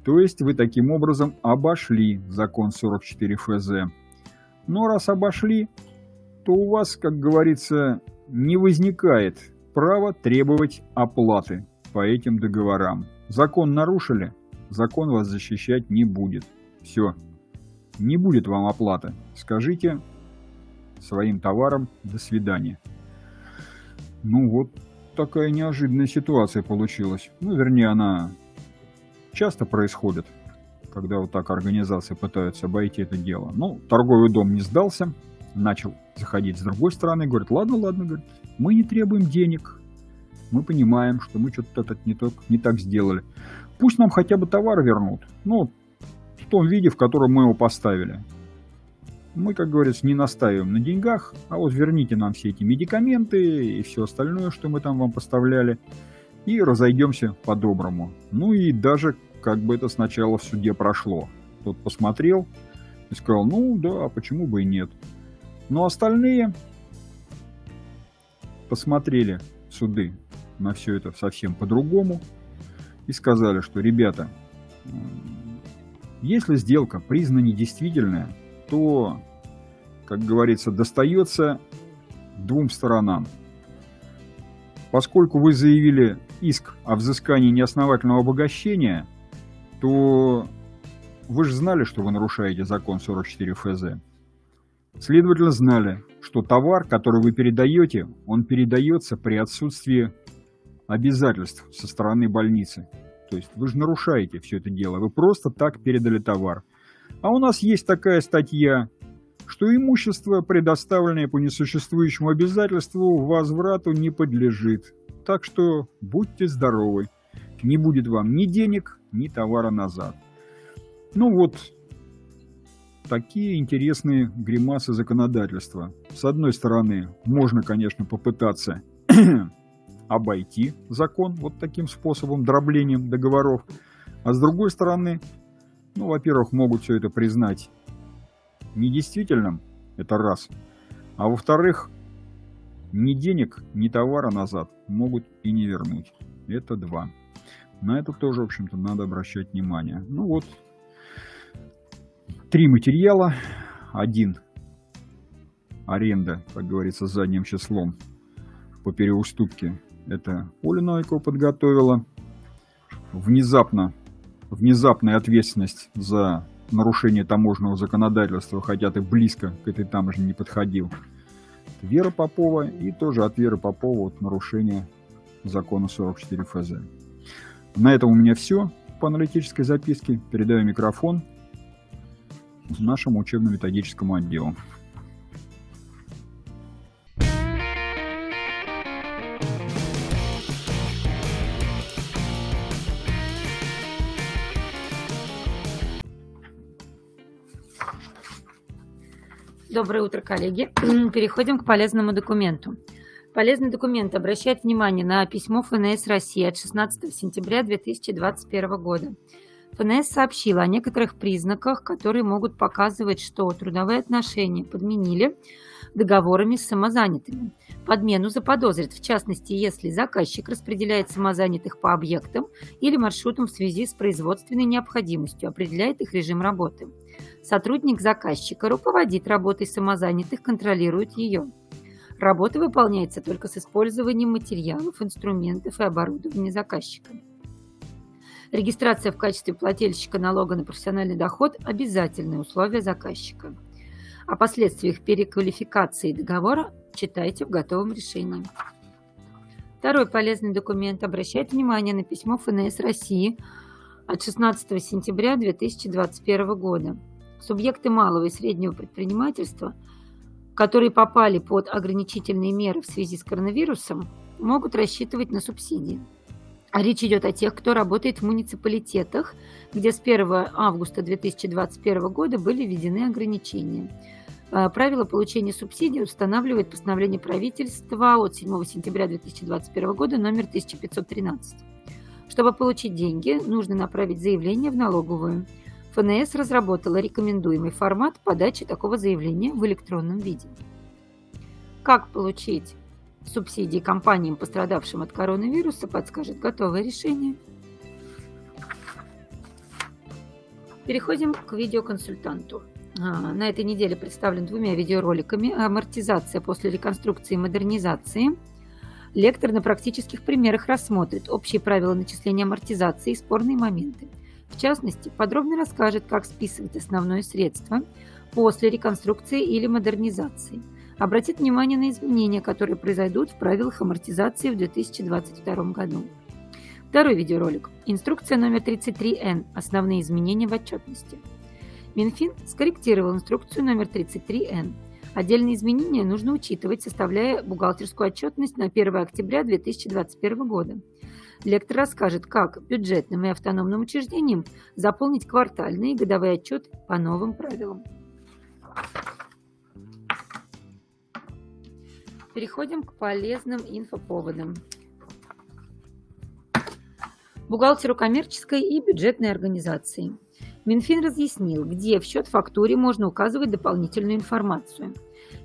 То есть вы таким образом обошли закон 44 ФЗ. Но раз обошли, то у вас, как говорится, не возникает права требовать оплаты по этим договорам. Закон нарушили, закон вас защищать не будет. Все. Не будет вам оплаты. Скажите своим товарам до свидания. Ну вот такая неожиданная ситуация получилась. Ну, вернее, она часто происходит, когда вот так организации пытаются обойти это дело. Ну, торговый дом не сдался, начал заходить с другой стороны, говорит, ладно, ладно, говорит, мы не требуем денег, мы понимаем, что мы что-то не, не так сделали. Пусть нам хотя бы товар вернут, ну, том виде, в котором мы его поставили. Мы, как говорится, не настаиваем на деньгах, а вот верните нам все эти медикаменты и все остальное, что мы там вам поставляли, и разойдемся по-доброму. Ну и даже как бы это сначала в суде прошло. Тот посмотрел и сказал, ну да, а почему бы и нет. Но остальные посмотрели суды на все это совсем по-другому и сказали, что, ребята, если сделка признана недействительная, то, как говорится, достается двум сторонам. Поскольку вы заявили иск о взыскании неосновательного обогащения, то вы же знали, что вы нарушаете закон 44 ФЗ. Следовательно, знали, что товар, который вы передаете, он передается при отсутствии обязательств со стороны больницы. То есть вы же нарушаете все это дело, вы просто так передали товар. А у нас есть такая статья, что имущество, предоставленное по несуществующему обязательству, возврату не подлежит. Так что будьте здоровы. Не будет вам ни денег, ни товара назад. Ну вот, такие интересные гримасы законодательства. С одной стороны, можно, конечно, попытаться обойти закон вот таким способом, дроблением договоров. А с другой стороны, ну, во-первых, могут все это признать недействительным, это раз. А во-вторых, ни денег, ни товара назад могут и не вернуть. Это два. На это тоже, в общем-то, надо обращать внимание. Ну вот, три материала. Один аренда, как говорится, задним числом по переуступке. Это Оля Новикова подготовила. Внезапно, внезапная ответственность за нарушение таможенного законодательства, хотя ты близко к этой таможне не подходил. Вера Попова и тоже от Веры Попова вот нарушение закона 44 ФЗ. На этом у меня все по аналитической записке. Передаю микрофон нашему учебно-методическому отделу. Доброе утро, коллеги. Переходим к полезному документу. Полезный документ обращает внимание на письмо ФНС России от 16 сентября 2021 года. ФНС сообщила о некоторых признаках, которые могут показывать, что трудовые отношения подменили договорами с самозанятыми. Подмену заподозрит, в частности, если заказчик распределяет самозанятых по объектам или маршрутам в связи с производственной необходимостью, определяет их режим работы. Сотрудник заказчика руководит работой самозанятых, контролирует ее. Работа выполняется только с использованием материалов, инструментов и оборудования заказчика. Регистрация в качестве плательщика налога на профессиональный доход – обязательное условие заказчика. О последствиях переквалификации договора читайте в готовом решении. Второй полезный документ обращает внимание на письмо ФНС России от 16 сентября 2021 года. Субъекты малого и среднего предпринимательства, которые попали под ограничительные меры в связи с коронавирусом, могут рассчитывать на субсидии. А речь идет о тех, кто работает в муниципалитетах, где с 1 августа 2021 года были введены ограничения. А, правила получения субсидий устанавливает постановление правительства от 7 сентября 2021 года номер 1513. Чтобы получить деньги, нужно направить заявление в налоговую. ФНС разработала рекомендуемый формат подачи такого заявления в электронном виде. Как получить субсидии компаниям, пострадавшим от коронавируса, подскажет готовое решение. Переходим к видеоконсультанту. А, на этой неделе представлен двумя видеороликами «Амортизация после реконструкции и модернизации». Лектор на практических примерах рассмотрит общие правила начисления амортизации и спорные моменты. В частности, подробно расскажет, как списывать основное средство после реконструкции или модернизации – обратит внимание на изменения, которые произойдут в правилах амортизации в 2022 году. Второй видеоролик. Инструкция номер 33Н. Основные изменения в отчетности. Минфин скорректировал инструкцию номер 33Н. Отдельные изменения нужно учитывать, составляя бухгалтерскую отчетность на 1 октября 2021 года. Лектор расскажет, как бюджетным и автономным учреждениям заполнить квартальные и годовые отчеты по новым правилам. Переходим к полезным инфоповодам. Бухгалтеру коммерческой и бюджетной организации. Минфин разъяснил, где в счет-фактуре можно указывать дополнительную информацию.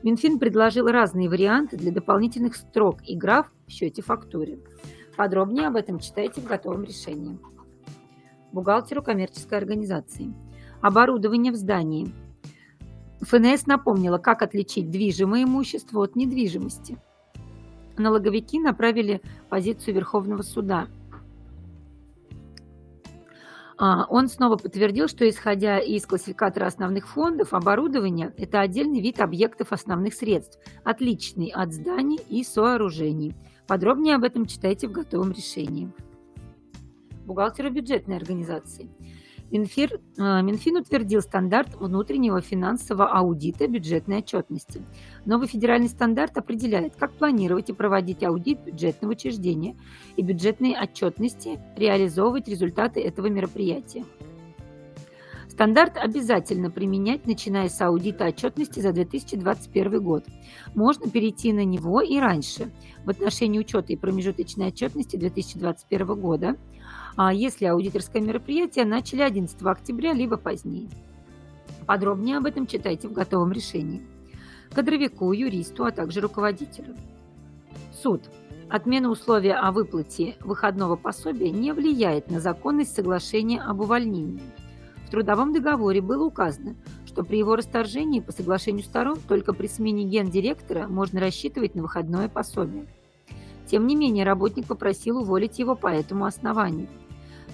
Минфин предложил разные варианты для дополнительных строк и граф в счете-фактуре. Подробнее об этом читайте в готовом решении. Бухгалтеру коммерческой организации. Оборудование в здании – ФНС напомнила, как отличить движимое имущество от недвижимости. Налоговики направили позицию Верховного суда. А, он снова подтвердил, что исходя из классификатора основных фондов, оборудование – это отдельный вид объектов основных средств, отличный от зданий и сооружений. Подробнее об этом читайте в готовом решении. Бухгалтеры бюджетной организации – Минфир, э, Минфин утвердил стандарт внутреннего финансового аудита бюджетной отчетности. Новый федеральный стандарт определяет, как планировать и проводить аудит бюджетного учреждения и бюджетной отчетности, реализовывать результаты этого мероприятия. Стандарт обязательно применять, начиная с аудита отчетности за 2021 год. Можно перейти на него и раньше. В отношении учета и промежуточной отчетности 2021 года – а если аудиторское мероприятие начали 11 октября, либо позднее. Подробнее об этом читайте в готовом решении. Кадровику, юристу, а также руководителю. Суд. Отмена условия о выплате выходного пособия не влияет на законность соглашения об увольнении. В трудовом договоре было указано, что при его расторжении по соглашению сторон только при смене гендиректора можно рассчитывать на выходное пособие. Тем не менее, работник попросил уволить его по этому основанию –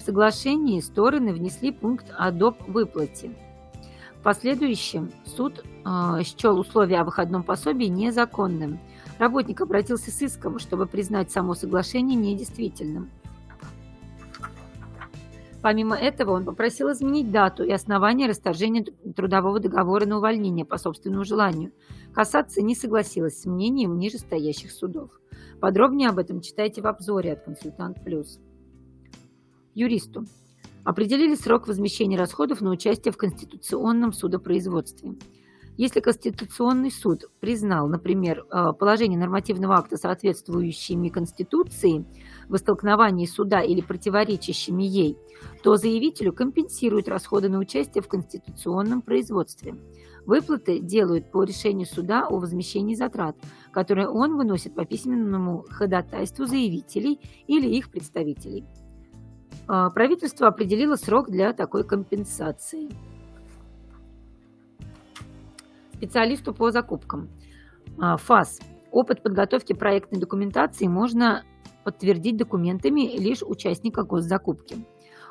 в соглашении стороны внесли пункт о доп. выплате. В последующем суд э, счел условия о выходном пособии незаконным. Работник обратился с иском, чтобы признать само соглашение недействительным. Помимо этого, он попросил изменить дату и основание расторжения трудового договора на увольнение по собственному желанию. Кассация не согласилась с мнением нижестоящих судов. Подробнее об этом читайте в обзоре от «Консультант Плюс» юристу. Определили срок возмещения расходов на участие в конституционном судопроизводстве. Если Конституционный суд признал, например, э, положение нормативного акта соответствующими Конституции в столкновании суда или противоречащими ей, то заявителю компенсируют расходы на участие в конституционном производстве. Выплаты делают по решению суда о возмещении затрат, которые он выносит по письменному ходатайству заявителей или их представителей. Э, правительство определило срок для такой компенсации специалисту по закупкам. А, ФАС. Опыт подготовки проектной документации можно подтвердить документами лишь участника госзакупки.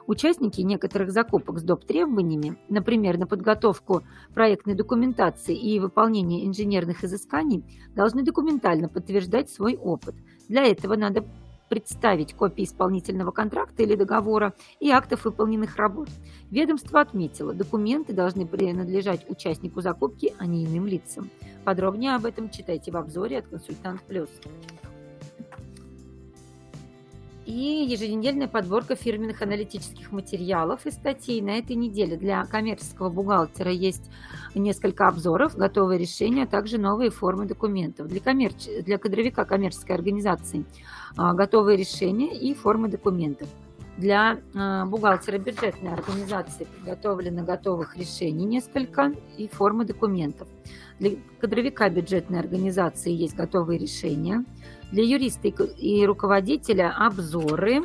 Участники некоторых закупок с доп. требованиями, например, на подготовку проектной документации и выполнение инженерных изысканий, должны документально подтверждать свой опыт. Для этого надо представить копии исполнительного контракта или договора и актов выполненных работ. Ведомство отметило, документы должны принадлежать участнику закупки, а не иным лицам. Подробнее об этом читайте в обзоре от «Консультант Плюс». И еженедельная подборка фирменных аналитических материалов и статей. На этой неделе для коммерческого бухгалтера есть несколько обзоров, готовые решения, а также новые формы документов. Для, коммерч... для кадровика коммерческой организации а, готовые решения и формы документов. Для а, бухгалтера бюджетной организации подготовлено готовых решений несколько и формы документов. Для кадровика бюджетной организации есть готовые решения – для юриста и руководителя обзоры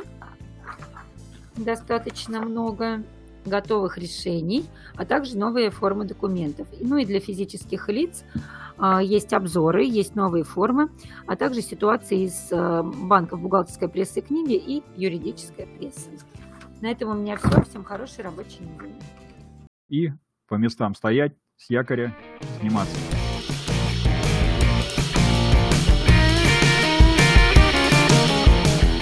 достаточно много готовых решений, а также новые формы документов. Ну и для физических лиц а, есть обзоры, есть новые формы, а также ситуации из а, банков бухгалтерской прессы книги и юридическая пресса. На этом у меня все. Всем хорошей рабочей недели. И по местам стоять, с якоря сниматься.